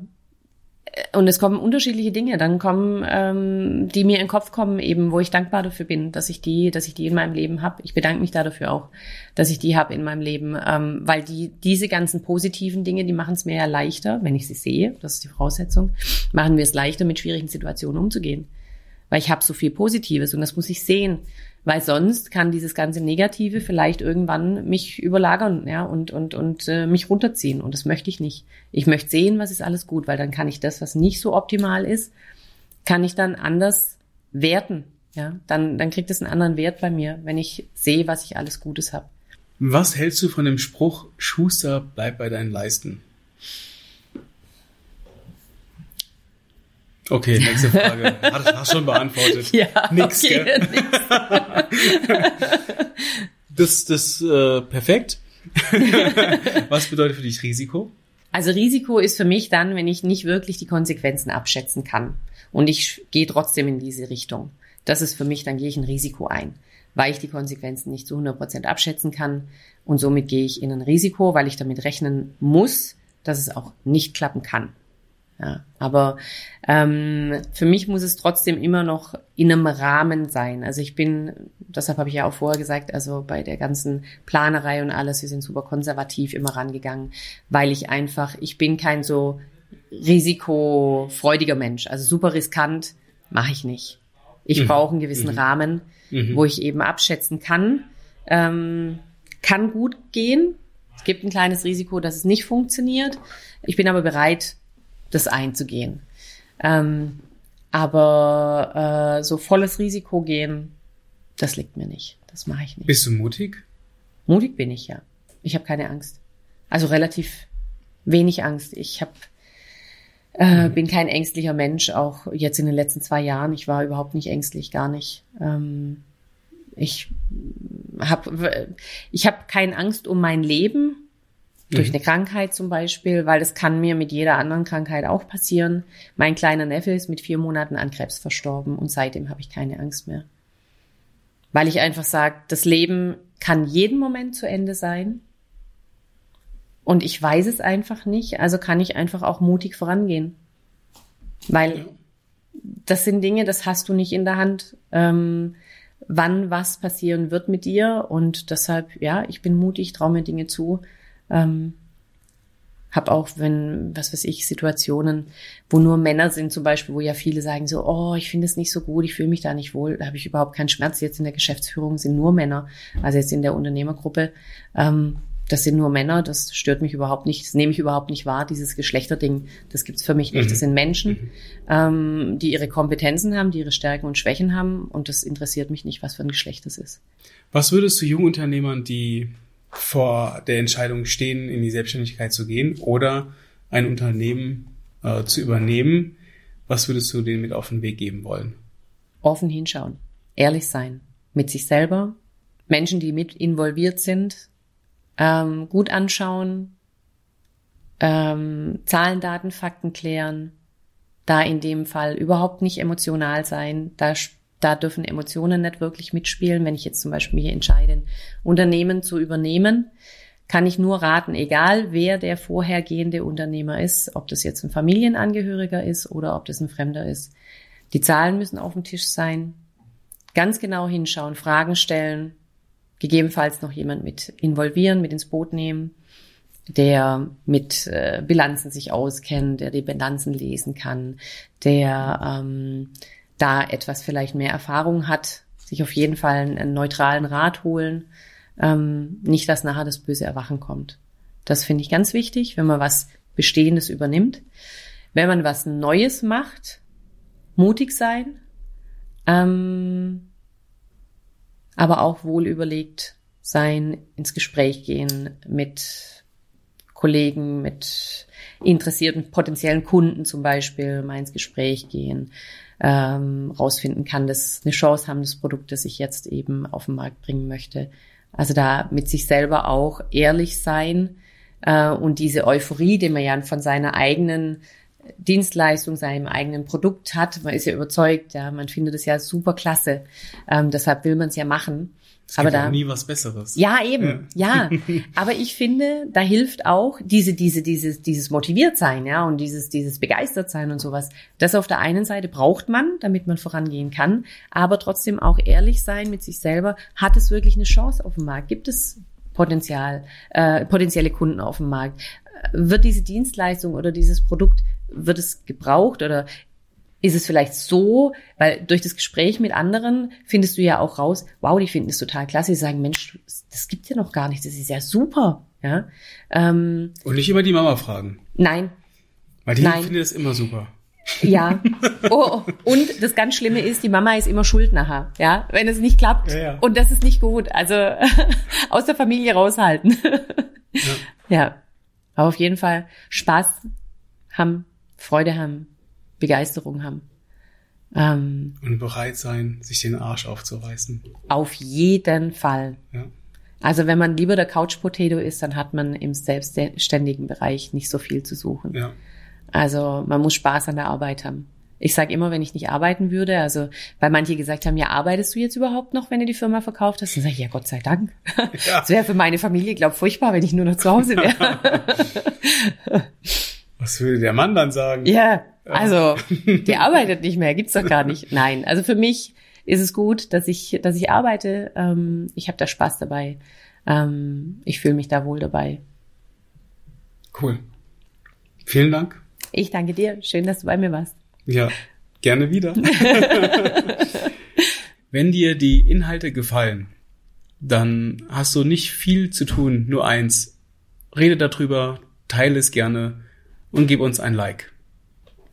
und es kommen unterschiedliche Dinge. Dann kommen, ähm, die mir in den Kopf kommen, eben, wo ich dankbar dafür bin, dass ich die, dass ich die in meinem Leben habe. Ich bedanke mich da dafür auch, dass ich die habe in meinem Leben, ähm, weil die diese ganzen positiven Dinge, die machen es mir ja leichter, wenn ich sie sehe. Das ist die Voraussetzung, machen wir es leichter, mit schwierigen Situationen umzugehen, weil ich habe so viel Positives und das muss ich sehen. Weil sonst kann dieses ganze Negative vielleicht irgendwann mich überlagern, ja, und, und, und äh, mich runterziehen. Und das möchte ich nicht. Ich möchte sehen, was ist alles gut, weil dann kann ich das, was nicht so optimal ist, kann ich dann anders werten. Ja, dann, dann kriegt es einen anderen Wert bei mir, wenn ich sehe, was ich alles Gutes habe. Was hältst du von dem Spruch, Schuster, bleib bei deinen Leisten? Okay, nächste Frage. Hast, hast schon beantwortet. Ja, Nix, okay, gell? nix. Das, das, äh, perfekt. Was bedeutet für dich Risiko? Also Risiko ist für mich dann, wenn ich nicht wirklich die Konsequenzen abschätzen kann. Und ich gehe trotzdem in diese Richtung. Das ist für mich, dann gehe ich ein Risiko ein, weil ich die Konsequenzen nicht zu 100 Prozent abschätzen kann. Und somit gehe ich in ein Risiko, weil ich damit rechnen muss, dass es auch nicht klappen kann. Ja, aber ähm, für mich muss es trotzdem immer noch in einem Rahmen sein. Also ich bin, deshalb habe ich ja auch vorher gesagt, also bei der ganzen Planerei und alles, wir sind super konservativ immer rangegangen, weil ich einfach, ich bin kein so risikofreudiger Mensch. Also super riskant mache ich nicht. Ich brauche einen gewissen Rahmen, wo ich eben abschätzen kann. Ähm, kann gut gehen, Es gibt ein kleines Risiko, dass es nicht funktioniert. Ich bin aber bereit, das einzugehen. Ähm, aber äh, so volles Risiko gehen, das liegt mir nicht. Das mache ich nicht. Bist du mutig? Mutig bin ich ja. Ich habe keine Angst. Also relativ wenig Angst. Ich habe äh, mhm. bin kein ängstlicher Mensch, auch jetzt in den letzten zwei Jahren. Ich war überhaupt nicht ängstlich, gar nicht. Ähm, ich habe ich hab keine Angst um mein Leben durch mhm. eine Krankheit zum Beispiel, weil das kann mir mit jeder anderen Krankheit auch passieren. Mein kleiner Neffe ist mit vier Monaten an Krebs verstorben und seitdem habe ich keine Angst mehr. Weil ich einfach sage, das Leben kann jeden Moment zu Ende sein. Und ich weiß es einfach nicht, also kann ich einfach auch mutig vorangehen. Weil das sind Dinge, das hast du nicht in der Hand, ähm, wann was passieren wird mit dir. Und deshalb, ja, ich bin mutig, traue mir Dinge zu ähm, hab auch, wenn, was weiß ich, Situationen, wo nur Männer sind zum Beispiel, wo ja viele sagen so, oh, ich finde es nicht so gut, ich fühle mich da nicht wohl, da habe ich überhaupt keinen Schmerz. Jetzt in der Geschäftsführung sind nur Männer, also jetzt in der Unternehmergruppe, ähm, das sind nur Männer, das stört mich überhaupt nicht, das nehme ich überhaupt nicht wahr, dieses Geschlechterding, das gibt's für mich nicht. Mhm. Das sind Menschen, mhm. ähm, die ihre Kompetenzen haben, die ihre Stärken und Schwächen haben und das interessiert mich nicht, was für ein Geschlecht das ist. Was würdest du Jungunternehmern, die vor der Entscheidung stehen, in die Selbstständigkeit zu gehen oder ein Unternehmen äh, zu übernehmen, was würdest du denen mit auf den Weg geben wollen? Offen hinschauen, ehrlich sein mit sich selber, Menschen, die mit involviert sind, ähm, gut anschauen, ähm, Zahlen, Daten, Fakten klären, da in dem Fall überhaupt nicht emotional sein, da da dürfen Emotionen nicht wirklich mitspielen. Wenn ich jetzt zum Beispiel hier entscheide, ein Unternehmen zu übernehmen, kann ich nur raten, egal wer der vorhergehende Unternehmer ist, ob das jetzt ein Familienangehöriger ist oder ob das ein Fremder ist. Die Zahlen müssen auf dem Tisch sein. Ganz genau hinschauen, Fragen stellen, gegebenenfalls noch jemand mit involvieren, mit ins Boot nehmen, der mit äh, Bilanzen sich auskennt, der die Bilanzen lesen kann, der ähm, da etwas vielleicht mehr Erfahrung hat, sich auf jeden Fall einen, einen neutralen Rat holen, ähm, nicht, dass nachher das böse Erwachen kommt. Das finde ich ganz wichtig, wenn man was Bestehendes übernimmt. Wenn man was Neues macht, mutig sein, ähm, aber auch wohl überlegt sein, ins Gespräch gehen mit Kollegen, mit interessierten potenziellen Kunden zum Beispiel, mal ins Gespräch gehen, ähm, rausfinden kann, dass eine Chance haben, das Produkt, das ich jetzt eben auf den Markt bringen möchte. Also da mit sich selber auch ehrlich sein äh, und diese Euphorie, die man ja von seiner eigenen Dienstleistung, seinem eigenen Produkt hat. Man ist ja überzeugt, ja, man findet es ja super klasse. Ähm, deshalb will man es ja machen. Es aber da nie was Besseres. Ja, eben, ja. ja. aber ich finde, da hilft auch diese, diese, dieses, dieses motiviert sein, ja, und dieses, dieses begeistert sein und sowas. Das auf der einen Seite braucht man, damit man vorangehen kann, aber trotzdem auch ehrlich sein mit sich selber. Hat es wirklich eine Chance auf dem Markt? Gibt es Potenzial, äh, potenzielle Kunden auf dem Markt? Wird diese Dienstleistung oder dieses Produkt wird es gebraucht oder ist es vielleicht so, weil durch das Gespräch mit anderen findest du ja auch raus, wow, die finden es total klasse, die sagen, Mensch, das gibt ja noch gar nicht, das ist ja super. Ja? Ähm, Und nicht immer die Mama fragen. Nein. Weil die Nein. findet es immer super. Ja. Oh, und das ganz Schlimme ist, die Mama ist immer schuld nachher, ja, wenn es nicht klappt. Ja, ja. Und das ist nicht gut. Also aus der Familie raushalten. Ja. ja. Aber auf jeden Fall Spaß haben, Freude haben, Begeisterung haben. Ähm, und bereit sein, sich den Arsch aufzureißen. Auf jeden Fall. Ja. Also wenn man lieber der Couch Potato ist, dann hat man im selbstständigen Bereich nicht so viel zu suchen. Ja. Also man muss Spaß an der Arbeit haben. Ich sage immer, wenn ich nicht arbeiten würde, also weil manche gesagt haben, ja, arbeitest du jetzt überhaupt noch, wenn du die Firma verkauft hast? Dann sage ich, ja, Gott sei Dank. Ja. Das wäre für meine Familie, glaube furchtbar, wenn ich nur noch zu Hause wäre. Was würde der Mann dann sagen? Ja, also, der arbeitet nicht mehr, gibt's doch gar nicht. Nein, also für mich ist es gut, dass ich, dass ich arbeite. Ähm, ich habe da Spaß dabei. Ähm, ich fühle mich da wohl dabei. Cool. Vielen Dank. Ich danke dir. Schön, dass du bei mir warst. Ja, gerne wieder. Wenn dir die Inhalte gefallen, dann hast du nicht viel zu tun, nur eins, rede darüber, teile es gerne und gib uns ein Like.